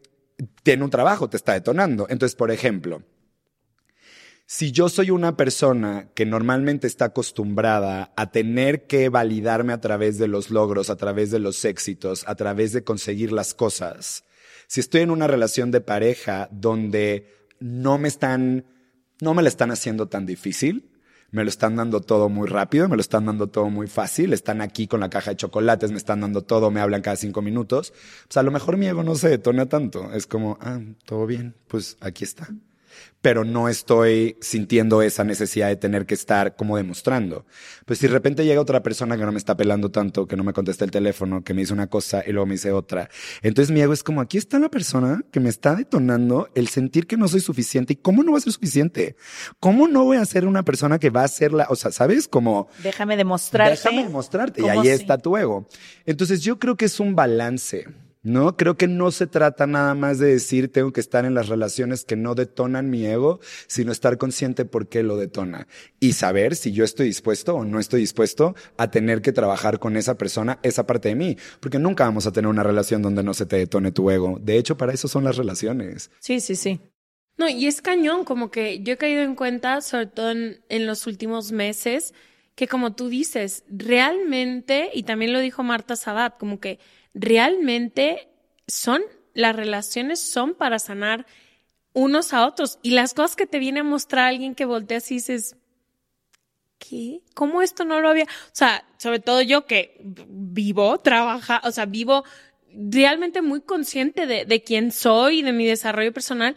tiene un trabajo, te está detonando. Entonces, por ejemplo, si yo soy una persona que normalmente está acostumbrada a tener que validarme a través de los logros, a través de los éxitos, a través de conseguir las cosas, si estoy en una relación de pareja donde no me están, no me la están haciendo tan difícil, me lo están dando todo muy rápido, me lo están dando todo muy fácil, están aquí con la caja de chocolates, me están dando todo, me hablan cada cinco minutos, pues a lo mejor mi ego no se detona tanto, es como, ah, todo bien, pues aquí está pero no estoy sintiendo esa necesidad de tener que estar como demostrando. Pues si de repente llega otra persona que no me está pelando tanto, que no me contesta el teléfono, que me dice una cosa y luego me dice otra, entonces mi ego es como, aquí está la persona que me está detonando el sentir que no soy suficiente. ¿Y cómo no va a ser suficiente? ¿Cómo no voy a ser una persona que va a ser la, o sea, ¿sabes? Como... Déjame demostrarte. Déjame demostrarte. Y ahí está tu ego. Entonces yo creo que es un balance. ¿No? Creo que no se trata nada más de decir tengo que estar en las relaciones que no detonan mi ego, sino estar consciente por qué lo detona y saber si yo estoy dispuesto o no estoy dispuesto a tener que trabajar con esa persona, esa parte de mí, porque nunca vamos a tener una relación donde no se te detone tu ego. De hecho, para eso son las relaciones. Sí, sí, sí. No, y es cañón, como que yo he caído en cuenta, sobre todo en, en los últimos meses, que como tú dices, realmente, y también lo dijo Marta Sabat, como que realmente son, las relaciones son para sanar unos a otros. Y las cosas que te viene a mostrar alguien que volteas y dices, ¿qué? ¿Cómo esto no lo había? O sea, sobre todo yo que vivo, trabaja, o sea, vivo realmente muy consciente de, de quién soy, de mi desarrollo personal.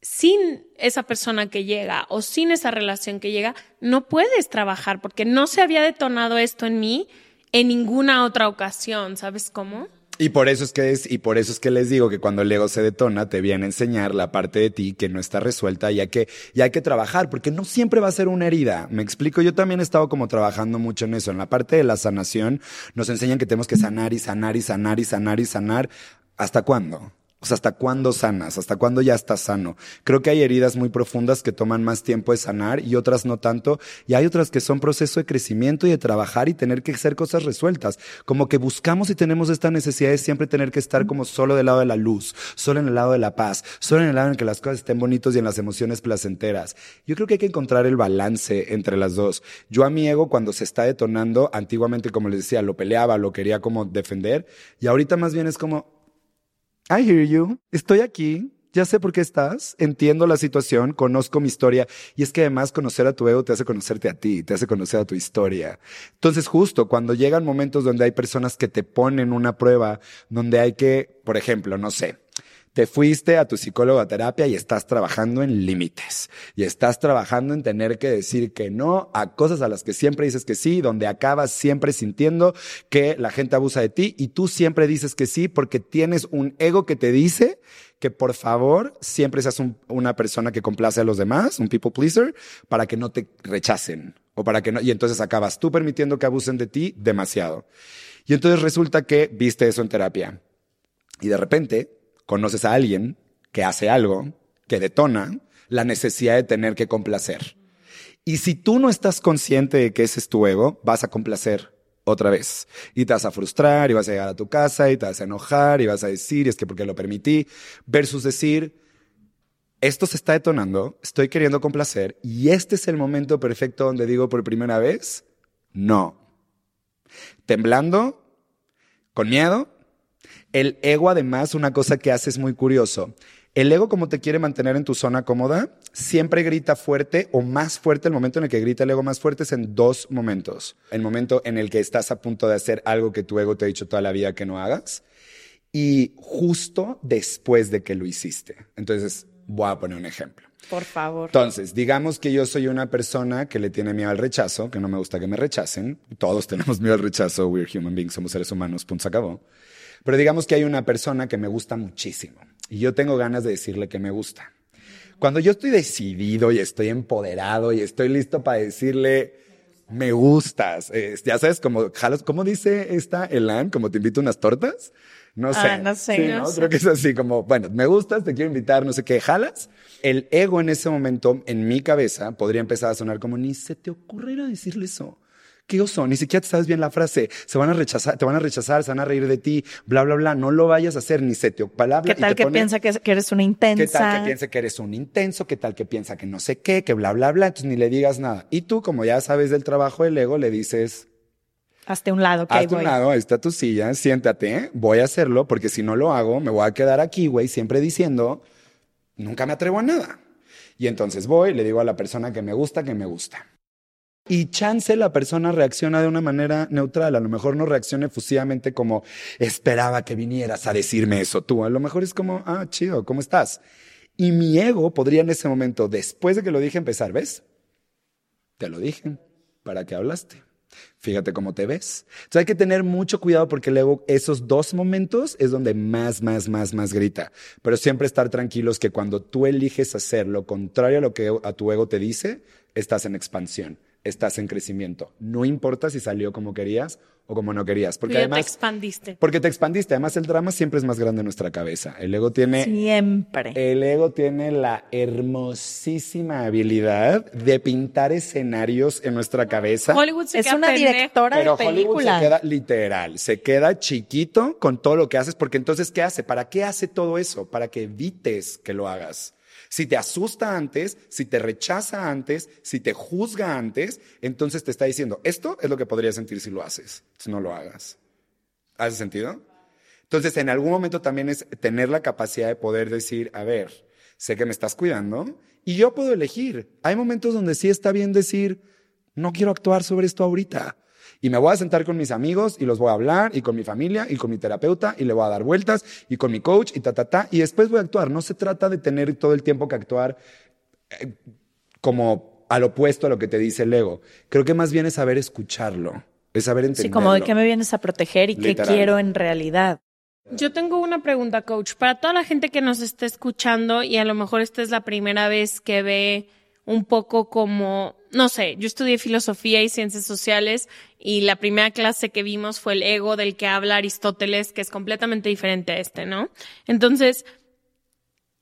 Sin esa persona que llega o sin esa relación que llega, no puedes trabajar porque no se había detonado esto en mí en ninguna otra ocasión, ¿sabes cómo? Y por eso es que es, y por eso es que les digo que cuando el ego se detona, te viene a enseñar la parte de ti que no está resuelta y hay que, y hay que trabajar, porque no siempre va a ser una herida. Me explico, yo también he estado como trabajando mucho en eso. En la parte de la sanación, nos enseñan que tenemos que sanar y sanar y sanar y sanar y sanar. ¿Hasta cuándo? O sea, ¿hasta cuándo sanas? ¿Hasta cuándo ya estás sano? Creo que hay heridas muy profundas que toman más tiempo de sanar y otras no tanto. Y hay otras que son proceso de crecimiento y de trabajar y tener que hacer cosas resueltas. Como que buscamos y tenemos esta necesidad de siempre tener que estar como solo del lado de la luz, solo en el lado de la paz, solo en el lado en que las cosas estén bonitos y en las emociones placenteras. Yo creo que hay que encontrar el balance entre las dos. Yo a mi ego cuando se está detonando, antiguamente como les decía, lo peleaba, lo quería como defender y ahorita más bien es como, I hear you. Estoy aquí. Ya sé por qué estás, entiendo la situación, conozco mi historia y es que además conocer a tu ego te hace conocerte a ti, te hace conocer a tu historia. Entonces justo cuando llegan momentos donde hay personas que te ponen una prueba, donde hay que, por ejemplo, no sé, te fuiste a tu psicólogo a terapia y estás trabajando en límites. Y estás trabajando en tener que decir que no a cosas a las que siempre dices que sí, donde acabas siempre sintiendo que la gente abusa de ti y tú siempre dices que sí porque tienes un ego que te dice que por favor siempre seas una persona que complace a los demás, un people pleaser, para que no te rechacen o para que no, y entonces acabas tú permitiendo que abusen de ti demasiado. Y entonces resulta que viste eso en terapia. Y de repente conoces a alguien que hace algo, que detona, la necesidad de tener que complacer. Y si tú no estás consciente de que ese es tu ego, vas a complacer otra vez. Y te vas a frustrar y vas a llegar a tu casa y te vas a enojar y vas a decir, es que porque lo permití, versus decir, esto se está detonando, estoy queriendo complacer y este es el momento perfecto donde digo por primera vez, no. Temblando, con miedo. El ego además, una cosa que hace es muy curioso. El ego, como te quiere mantener en tu zona cómoda, siempre grita fuerte o más fuerte. El momento en el que grita el ego más fuerte es en dos momentos. El momento en el que estás a punto de hacer algo que tu ego te ha dicho toda la vida que no hagas y justo después de que lo hiciste. Entonces, voy a poner un ejemplo. Por favor. Entonces, digamos que yo soy una persona que le tiene miedo al rechazo, que no me gusta que me rechacen. Todos tenemos miedo al rechazo. We're human beings, somos seres humanos, punto, se acabó. Pero digamos que hay una persona que me gusta muchísimo y yo tengo ganas de decirle que me gusta. Cuando yo estoy decidido y estoy empoderado y estoy listo para decirle, me gustas, ya sabes, como, ¿cómo dice esta Elan? Como te invito unas tortas. No sé. Ah, no sé. ¿no? Creo que es así como, bueno, me gustas, te quiero invitar, no sé qué, jalas. El ego en ese momento, en mi cabeza, podría empezar a sonar como, ni se te ocurriera decirle eso. ¿Qué oso? Ni siquiera te sabes bien la frase. Se van a rechazar, te van a rechazar, se van a reír de ti, bla, bla, bla. No lo vayas a hacer, ni se te palabra. ¿Qué tal que piensa que, eres una intensa? ¿Qué tal que piensa que eres un intenso? ¿Qué tal que piensa que no sé qué? Que bla, bla, bla. Entonces ni le digas nada. Y tú, como ya sabes del trabajo del ego, le dices, Hazte un lado, que Hazte un lado, ahí está tu silla, siéntate, voy a hacerlo, porque si no lo hago, me voy a quedar aquí, güey, siempre diciendo, nunca me atrevo a nada. Y entonces voy, le digo a la persona que me gusta, que me gusta. Y chance la persona reacciona de una manera neutral. A lo mejor no reaccione efusivamente como esperaba que vinieras a decirme eso tú. A lo mejor es como, ah, chido, ¿cómo estás? Y mi ego podría en ese momento, después de que lo dije, empezar, ¿ves? Te lo dije. ¿Para qué hablaste? Fíjate cómo te ves. Entonces hay que tener mucho cuidado porque luego esos dos momentos es donde más, más, más, más grita. Pero siempre estar tranquilos que cuando tú eliges hacer lo contrario a lo que a tu ego te dice, estás en expansión estás en crecimiento. No importa si salió como querías o como no querías. Porque además. te expandiste. Porque te expandiste. Además, el drama siempre es más grande en nuestra cabeza. El ego tiene. Siempre. El ego tiene la hermosísima habilidad de pintar escenarios en nuestra cabeza. Hollywood se es queda una pendejo. directora Pero de Hollywood película. se queda literal, se queda chiquito con todo lo que haces, porque entonces, ¿qué hace? ¿Para qué hace todo eso? Para que evites que lo hagas. Si te asusta antes, si te rechaza antes, si te juzga antes, entonces te está diciendo, esto es lo que podrías sentir si lo haces, si no lo hagas. ¿Hace sentido? Entonces, en algún momento también es tener la capacidad de poder decir, a ver, sé que me estás cuidando y yo puedo elegir. Hay momentos donde sí está bien decir, no quiero actuar sobre esto ahorita. Y me voy a sentar con mis amigos y los voy a hablar y con mi familia y con mi terapeuta y le voy a dar vueltas y con mi coach y ta, ta, ta. Y después voy a actuar. No se trata de tener todo el tiempo que actuar eh, como al opuesto a lo que te dice el ego. Creo que más bien es saber escucharlo, es saber entenderlo. Sí, como de qué me vienes a proteger y qué quiero en realidad. Yo tengo una pregunta, coach. Para toda la gente que nos esté escuchando y a lo mejor esta es la primera vez que ve un poco como, no sé, yo estudié filosofía y ciencias sociales y la primera clase que vimos fue el ego del que habla Aristóteles, que es completamente diferente a este, ¿no? Entonces,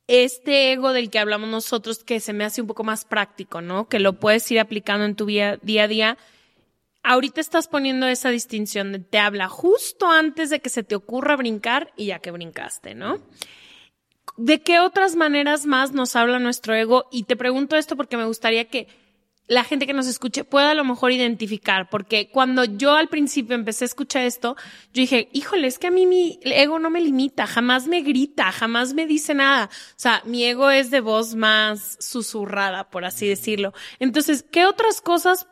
este ego del que hablamos nosotros, que se me hace un poco más práctico, ¿no? Que lo puedes ir aplicando en tu día, día a día. Ahorita estás poniendo esa distinción de te habla justo antes de que se te ocurra brincar y ya que brincaste, ¿no? ¿De qué otras maneras más nos habla nuestro ego? Y te pregunto esto porque me gustaría que la gente que nos escuche pueda a lo mejor identificar, porque cuando yo al principio empecé a escuchar esto, yo dije, híjole, es que a mí mi ego no me limita, jamás me grita, jamás me dice nada. O sea, mi ego es de voz más susurrada, por así decirlo. Entonces, ¿qué otras cosas,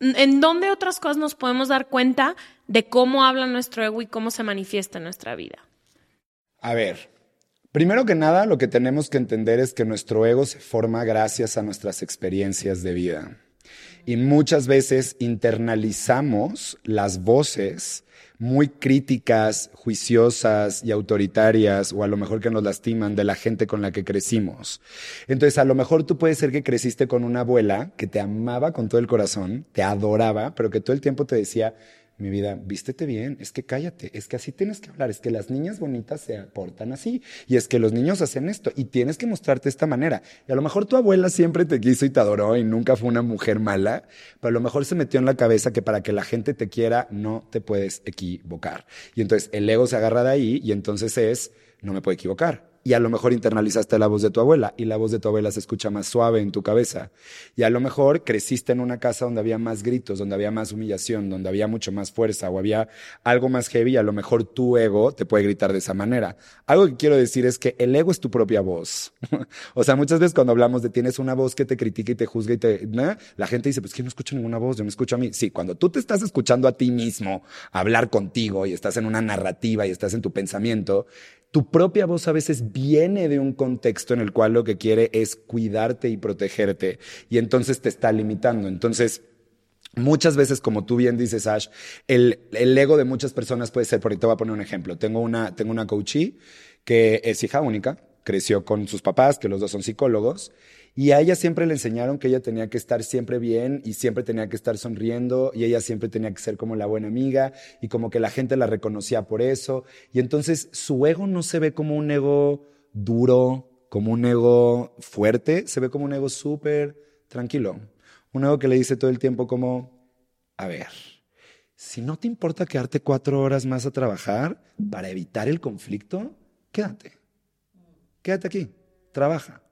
en dónde otras cosas nos podemos dar cuenta de cómo habla nuestro ego y cómo se manifiesta en nuestra vida? A ver, primero que nada, lo que tenemos que entender es que nuestro ego se forma gracias a nuestras experiencias de vida. Y muchas veces internalizamos las voces muy críticas, juiciosas y autoritarias, o a lo mejor que nos lastiman de la gente con la que crecimos. Entonces, a lo mejor tú puedes ser que creciste con una abuela que te amaba con todo el corazón, te adoraba, pero que todo el tiempo te decía, mi vida, vístete bien, es que cállate, es que así tienes que hablar, es que las niñas bonitas se portan así, y es que los niños hacen esto, y tienes que mostrarte esta manera. Y a lo mejor tu abuela siempre te quiso y te adoró y nunca fue una mujer mala, pero a lo mejor se metió en la cabeza que para que la gente te quiera no te puedes equivocar. Y entonces el ego se agarra de ahí y entonces es, no me puedo equivocar y a lo mejor internalizaste la voz de tu abuela y la voz de tu abuela se escucha más suave en tu cabeza. Y a lo mejor creciste en una casa donde había más gritos, donde había más humillación, donde había mucho más fuerza o había algo más heavy y a lo mejor tu ego te puede gritar de esa manera. Algo que quiero decir es que el ego es tu propia voz. (laughs) o sea, muchas veces cuando hablamos de tienes una voz que te critica y te juzga y te... La gente dice, pues que no escucho ninguna voz, yo me escucho a mí. Sí, cuando tú te estás escuchando a ti mismo hablar contigo y estás en una narrativa y estás en tu pensamiento, tu propia voz a veces viene de un contexto en el cual lo que quiere es cuidarte y protegerte y entonces te está limitando. Entonces, Muchas veces, como tú bien dices, Ash, el, ego de muchas personas puede ser, por te voy a poner un ejemplo. Tengo una, tengo una coachee que es hija única, creció con sus papás, que los dos son psicólogos, y a ella siempre le enseñaron que ella tenía que estar siempre bien y siempre tenía que estar sonriendo y ella siempre tenía que ser como la buena amiga y como que la gente la reconocía por eso. Y entonces su ego no se ve como un ego duro, como un ego fuerte, se ve como un ego súper tranquilo. Un ego que le dice todo el tiempo como, a ver, si no te importa quedarte cuatro horas más a trabajar para evitar el conflicto, quédate. Quédate aquí, trabaja.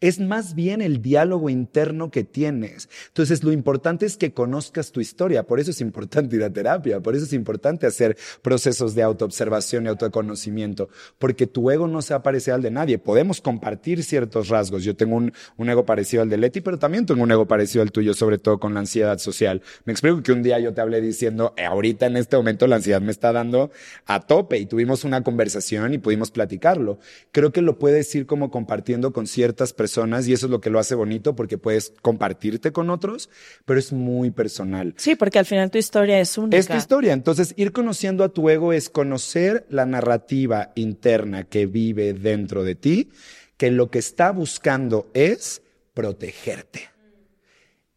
Es más bien el diálogo interno que tienes. Entonces, lo importante es que conozcas tu historia. Por eso es importante ir a terapia. Por eso es importante hacer procesos de autoobservación y autoconocimiento. Porque tu ego no se va a al de nadie. Podemos compartir ciertos rasgos. Yo tengo un, ego parecido al de Leti, pero también tengo un ego parecido al tuyo, sobre todo con la ansiedad social. Me explico que un día yo te hablé diciendo, eh, ahorita en este momento la ansiedad me está dando a tope y tuvimos una conversación y pudimos platicarlo. Creo que lo puedes ir como compartiendo con ciertas personas y eso es lo que lo hace bonito porque puedes compartirte con otros, pero es muy personal. Sí, porque al final tu historia es única. Es tu historia. Entonces, ir conociendo a tu ego es conocer la narrativa interna que vive dentro de ti, que lo que está buscando es protegerte.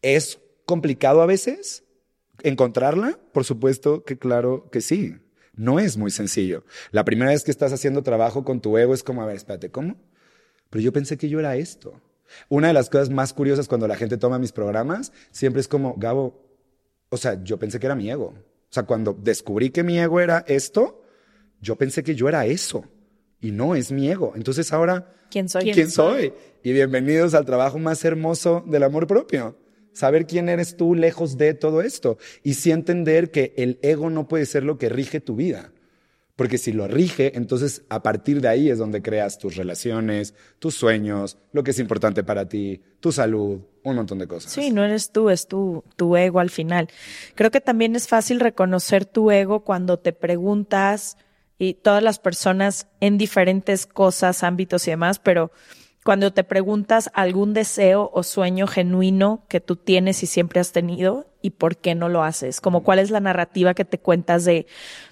¿Es complicado a veces encontrarla? Por supuesto que claro que sí. No es muy sencillo. La primera vez que estás haciendo trabajo con tu ego es como, a ver, espérate, ¿cómo? Pero yo pensé que yo era esto. Una de las cosas más curiosas cuando la gente toma mis programas, siempre es como, Gabo, o sea, yo pensé que era mi ego. O sea, cuando descubrí que mi ego era esto, yo pensé que yo era eso. Y no es mi ego. Entonces ahora, ¿quién soy? ¿Quién, soy? Y bienvenidos al trabajo más hermoso del amor propio. Saber quién eres tú lejos de todo esto. Y sí entender que el ego no puede ser lo que rige tu vida. Porque si lo rige, entonces a partir de ahí es donde creas tus relaciones, tus sueños, lo que es importante para ti, tu salud, un montón de cosas. Sí, no eres tú, es tu, tu ego al final. Creo que también es fácil reconocer tu ego cuando te preguntas y todas las personas en diferentes cosas, ámbitos y demás, pero cuando te preguntas algún deseo o sueño genuino que tú tienes y siempre has tenido y por qué no lo haces, como cuál es la narrativa que te cuentas de,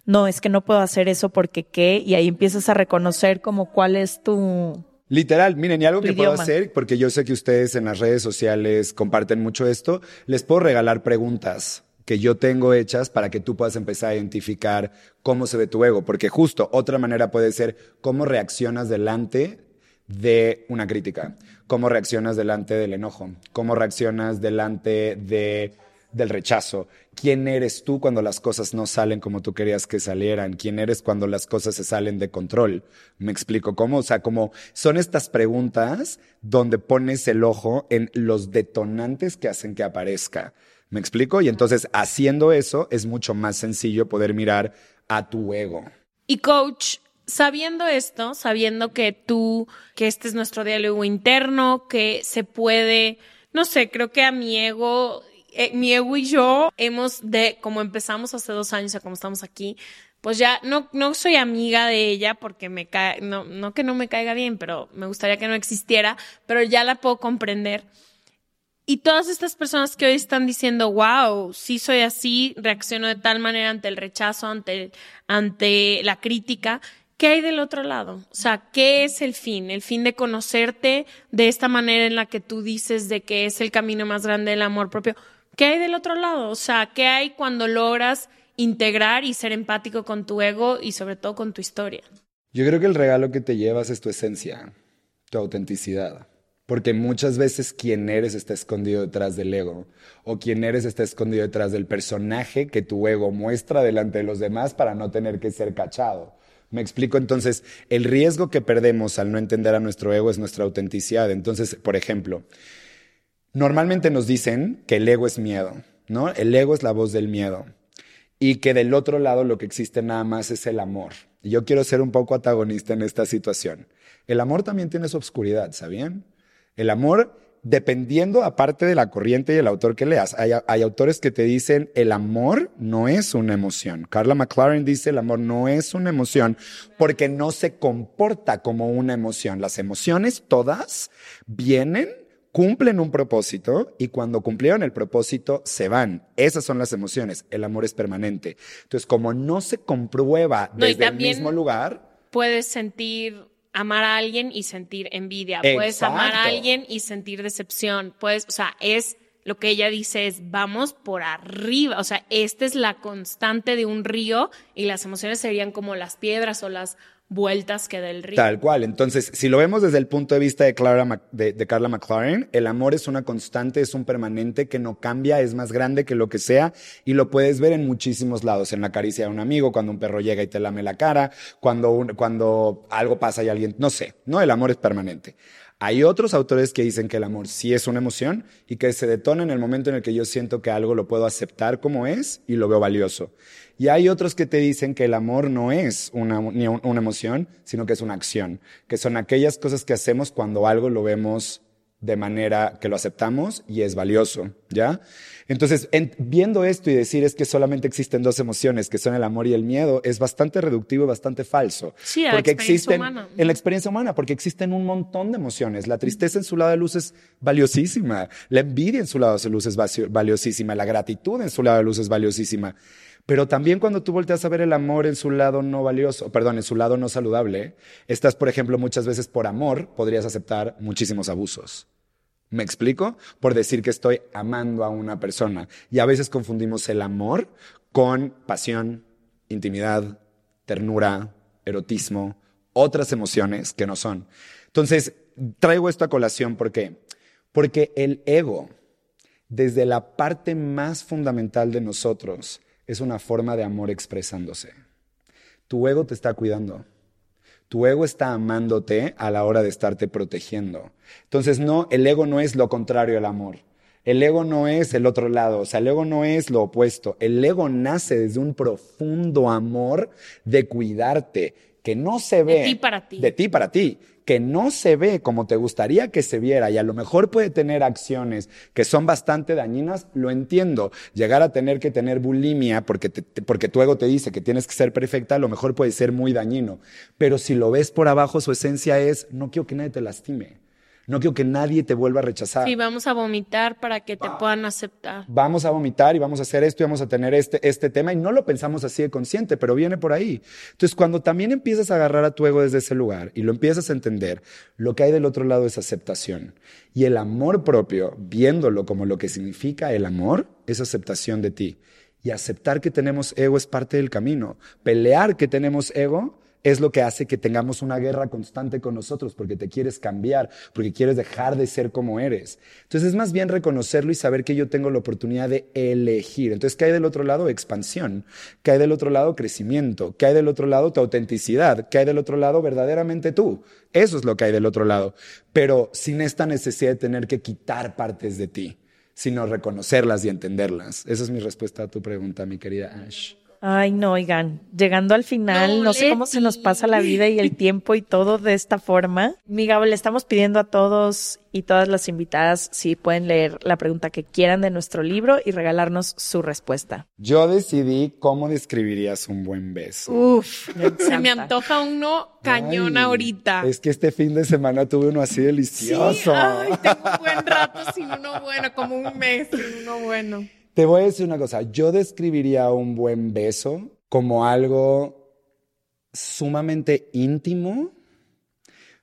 no, es que no puedo hacer eso porque qué, y ahí empiezas a reconocer como cuál es tu... Literal, miren, y algo que puedo hacer, porque yo sé que ustedes en las redes sociales comparten mucho esto, les puedo regalar preguntas que yo tengo hechas para que tú puedas empezar a identificar cómo se ve tu ego, porque justo otra manera puede ser cómo reaccionas delante de una crítica, cómo reaccionas delante del enojo, cómo reaccionas delante de, del rechazo, quién eres tú cuando las cosas no salen como tú querías que salieran, quién eres cuando las cosas se salen de control. Me explico cómo, o sea, como son estas preguntas donde pones el ojo en los detonantes que hacen que aparezca. ¿Me explico? Y entonces haciendo eso es mucho más sencillo poder mirar a tu ego. Y coach, sabiendo esto, sabiendo que tú, que este es nuestro diálogo interno, que se puede, no sé, creo que a mi ego, eh, mi ego y yo hemos de, como empezamos hace dos años a como estamos aquí, pues ya no, no soy amiga de ella porque me cae, no, no que no me caiga bien, pero me gustaría que no existiera, pero ya la puedo comprender. Y todas estas personas que hoy están diciendo, wow, sí soy así, reacciono de tal manera ante el rechazo, ante, ante la crítica, ¿Qué hay del otro lado? O sea, ¿qué es el fin? El fin de conocerte de esta manera en la que tú dices de que es el camino más grande del amor propio. ¿Qué hay del otro lado? O sea, ¿qué hay cuando logras integrar y ser empático con tu ego y sobre todo con tu historia. Yo creo que el regalo que te llevas es tu esencia, tu autenticidad. Porque muchas veces quien eres está escondido detrás del ego, o quien eres está escondido detrás del personaje que tu ego muestra delante de los demás para no tener que ser cachado. Me explico entonces, el riesgo que perdemos al no entender a nuestro ego es nuestra autenticidad. Entonces, por ejemplo, normalmente nos dicen que el ego es miedo, ¿no? El ego es la voz del miedo y que del otro lado lo que existe nada más es el amor. Y yo quiero ser un poco antagonista en esta situación. El amor también tiene su obscuridad, ¿sabían? El amor, dependiendo aparte de la corriente y el autor que leas, hay, hay, autores que te dicen el amor no es una emoción. Carla McLaren dice el amor no es una emoción porque no se comporta como una emoción. Las emociones todas vienen cumplen un propósito y cuando cumplieron el propósito se van. Esas son las emociones. El amor es permanente. Entonces, como no se comprueba desde el mismo lugar. Puedes sentir amar a alguien y sentir envidia. Puedes amar a alguien y sentir decepción. Puedes, o sea, es lo que ella dice es vamos por arriba. O sea, esta es la constante de un río y las emociones serían como las piedras o las vueltas que del río. Tal cual. Entonces, si lo vemos desde el punto de vista de, Clara, de, de, Carla McLaren, el amor es una constante, es un permanente que no cambia, es más grande que lo que sea y lo puedes ver en muchísimos lados, en la caricia de un amigo, cuando un perro llega y te lame la cara, cuando, un, cuando algo pasa y alguien, no sé, no, el amor es permanente. Hay otros autores que dicen que el amor sí es una emoción y que se detona en el momento en el que yo siento que algo lo puedo aceptar como es y lo veo valioso. Y hay otros que te dicen que el amor no es una, una emoción, sino que es una acción, que son aquellas cosas que hacemos cuando algo lo vemos de manera que lo aceptamos y es valioso, ¿ya? Entonces, viendo esto y decir es que solamente existen dos emociones, que son el amor y el miedo, es bastante reductivo y bastante falso. Sí, porque existen humana. en la experiencia humana, porque existen un montón de emociones. La tristeza en su lado de luz es valiosísima, la envidia en su lado de luz es valiosísima, la gratitud en su lado de luz es valiosísima. Pero también cuando tú volteas a ver el amor en su lado no valioso, perdón, en su lado no saludable, estás, por ejemplo, muchas veces por amor podrías aceptar muchísimos abusos. ¿Me explico? Por decir que estoy amando a una persona. Y a veces confundimos el amor con pasión, intimidad, ternura, erotismo, otras emociones que no son. Entonces, traigo esto a colación ¿por qué? Porque el ego, desde la parte más fundamental de nosotros, es una forma de amor expresándose. Tu ego te está cuidando. Tu ego está amándote a la hora de estarte protegiendo. Entonces, no, el ego no es lo contrario al amor. El ego no es el otro lado, o sea, el ego no es lo opuesto. El ego nace desde un profundo amor de cuidarte, que no se ve. De ti para ti. De ti para ti que no se ve como te gustaría que se viera y a lo mejor puede tener acciones que son bastante dañinas, lo entiendo. Llegar a tener que tener bulimia porque, porque tu ego te dice que tienes que ser perfecta, a lo mejor puede ser muy dañino. Pero si lo ves por abajo, su esencia es, no quiero que nadie te lastime. No quiero que nadie te vuelva a rechazar. Sí, vamos a vomitar para que te puedan aceptar. Vamos a vomitar y vamos a hacer esto y vamos a tener este, este tema y no lo pensamos así de consciente, pero viene por ahí. Entonces, cuando también empiezas a agarrar a tu ego desde ese lugar y lo empiezas a entender, lo que hay del otro lado es aceptación. Y el amor propio, viéndolo como lo que significa el amor, es aceptación de ti. Y aceptar que tenemos ego es parte del camino. Pelear que tenemos ego es lo que hace que tengamos una guerra constante con nosotros, porque te quieres cambiar, porque quieres dejar de ser como eres. Entonces es más bien reconocerlo y saber que yo tengo la oportunidad de elegir. Entonces, ¿qué hay del otro lado? Expansión. ¿Qué hay del otro lado? Crecimiento. ¿Qué hay del otro lado? Tu autenticidad. ¿Qué hay del otro lado? Verdaderamente tú. Eso es lo que hay del otro lado. Pero sin esta necesidad de tener que quitar partes de ti, sino reconocerlas y entenderlas. Esa es mi respuesta a tu pregunta, mi querida Ash. Ay, no, oigan, llegando al final, no, sé cómo se nos pasa la vida y el tiempo y todo de esta forma. Mi Gabo, le estamos pidiendo a todos y todas las invitadas si pueden leer la pregunta que quieran de nuestro libro y regalarnos su respuesta. Yo decidí cómo describirías un buen beso. Uf, (laughs) se me antoja uno cañón ahorita. Es que este fin de semana tuve uno así delicioso. Sí, ay, tengo un buen rato sin uno bueno, como un mes sin uno bueno. Te voy a decir una cosa, yo describiría un buen beso como algo sumamente íntimo,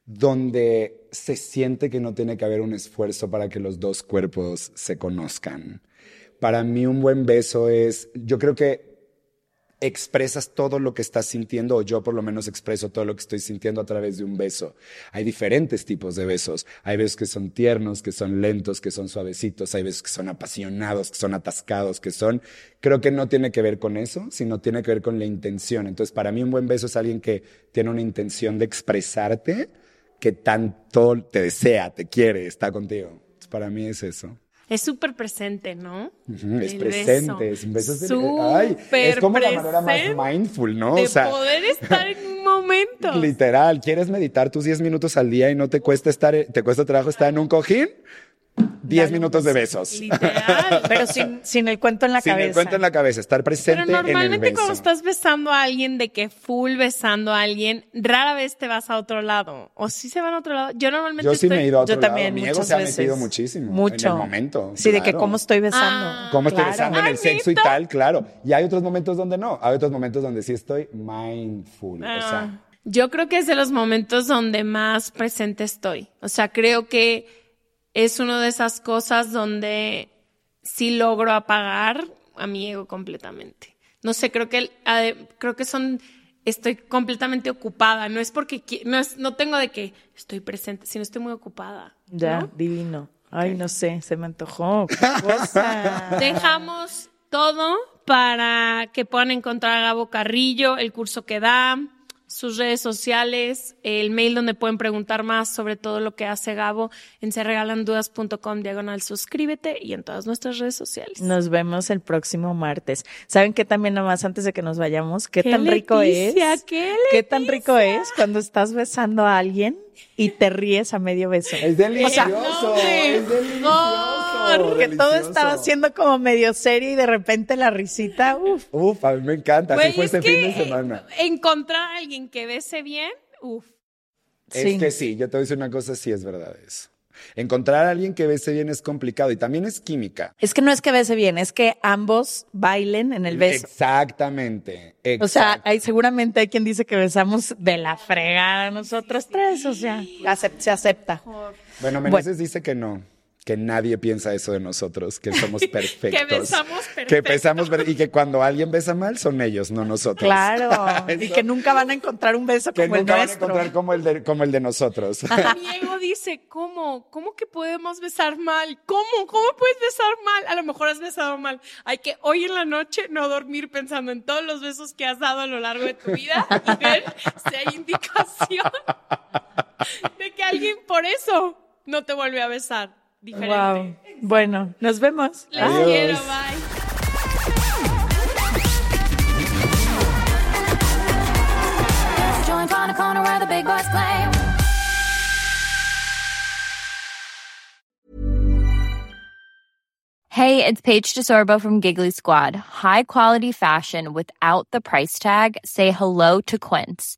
donde se siente que no tiene que haber un esfuerzo para que los dos cuerpos se conozcan. Para mí un buen beso es, yo creo que expresas todo lo que estás sintiendo, o yo por lo menos expreso todo lo que estoy sintiendo a través de un beso. Hay diferentes tipos de besos. Hay besos que son tiernos, que son lentos, que son suavecitos, hay besos que son apasionados, que son atascados, que son... Creo que no tiene que ver con eso, sino tiene que ver con la intención. Entonces, para mí un buen beso es alguien que tiene una intención de expresarte, que tanto te desea, te quiere, está contigo. Para mí es eso. Es súper presente, ¿no? Es El presente, beso. es un beso de- Súper ay, es como la manera más presente mindful, ¿no? De o sea, poder estar en un momento. (laughs) literal, ¿quieres meditar tus 10 minutos al día y no te cuesta estar, te cuesta trabajo estar en un cojín? 10 minutos de besos. Literal. Pero (laughs) sin, sin el cuento en la Sin cabeza. el cuento en la cabeza, estar presente Pero en el normalmente beso. cuando estás besando a alguien, de que full besando a alguien, rara vez te vas a otro lado. ¿O sí se van a otro lado? Yo normalmente Yo sí estoy... me he ido a otro Yo también. Mi ego se ha veces. metido muchísimo. Mucho. En el momento. Sí, de que cómo estoy besando. Ah. Cómo estoy besando en el sexo y tal, claro. Y hay otros momentos donde no. Hay otros momentos donde sí estoy mindful. O Ah, sea, Yo creo que es de los momentos donde más presente estoy. O sea, creo que es una de esas cosas donde sí logro apagar a mi ego completamente. No sé, creo que creo que son estoy completamente ocupada. No es porque no es no tengo de que estoy presente, sino estoy muy ocupada. Ya, ¿no? divino. Ay, no sé, se me antojó. Qué cosa. (laughs) Dejamos todo para que puedan encontrar a Gabo Carrillo, el curso que da, sus redes sociales, el mail donde pueden preguntar más sobre todo lo que hace Gabo en serregalandudas.com diagonal suscríbete y en todas nuestras redes sociales. Nos vemos el próximo martes. ¿Saben qué también nomás antes de que nos vayamos? ¿Qué, ¡Qué tan rico es? qué tan rico es cuando estás besando a alguien y te ríes a medio beso? es delicioso. sea, no, es delicioso. Porque todo delicioso. estaba siendo como medio serio y de repente la risita, uff. Uf, a mí me encanta. Güey, fue es este fin de que, semana. Encontrar a alguien que bese bien, uff. Es que sí, yo te voy a decir una cosa, sí es verdad eso. Encontrar a alguien que bese bien es complicado y también es química. Es que no es que bese bien, es que ambos bailen en el beso. Exactamente. O sea, hay, seguramente hay quien dice que besamos de la fregada nosotros tres, o sea, acep- se acepta. bueno, Meneses dice que no, que nadie piensa eso de nosotros, que somos (laughs) perfectos. besamos Que perfecto. besamos per- y que cuando alguien besa mal son ellos, no nosotros. Claro, (laughs) y que nunca van a encontrar un beso que como el nunca van a encontrar como el de, como el de nosotros. Mi ego (laughs) dice, ¿cómo? ¿Cómo que podemos besar mal? ¿Cómo? ¿Cómo puedes besar mal? A lo mejor has besado mal. Hay que hoy en la noche no dormir pensando en todos los besos que has dado a lo largo de tu vida y ver si hay indicación de que alguien por eso no te vuelve a besar diferente. Wow. Bueno, nos vemos. Les Adiós. quiero, bye. Join on a corner where the big boys play. Hey, it's Paige DeSorbo from Giggly Squad. High quality fashion without the price tag. Say hello to Quince.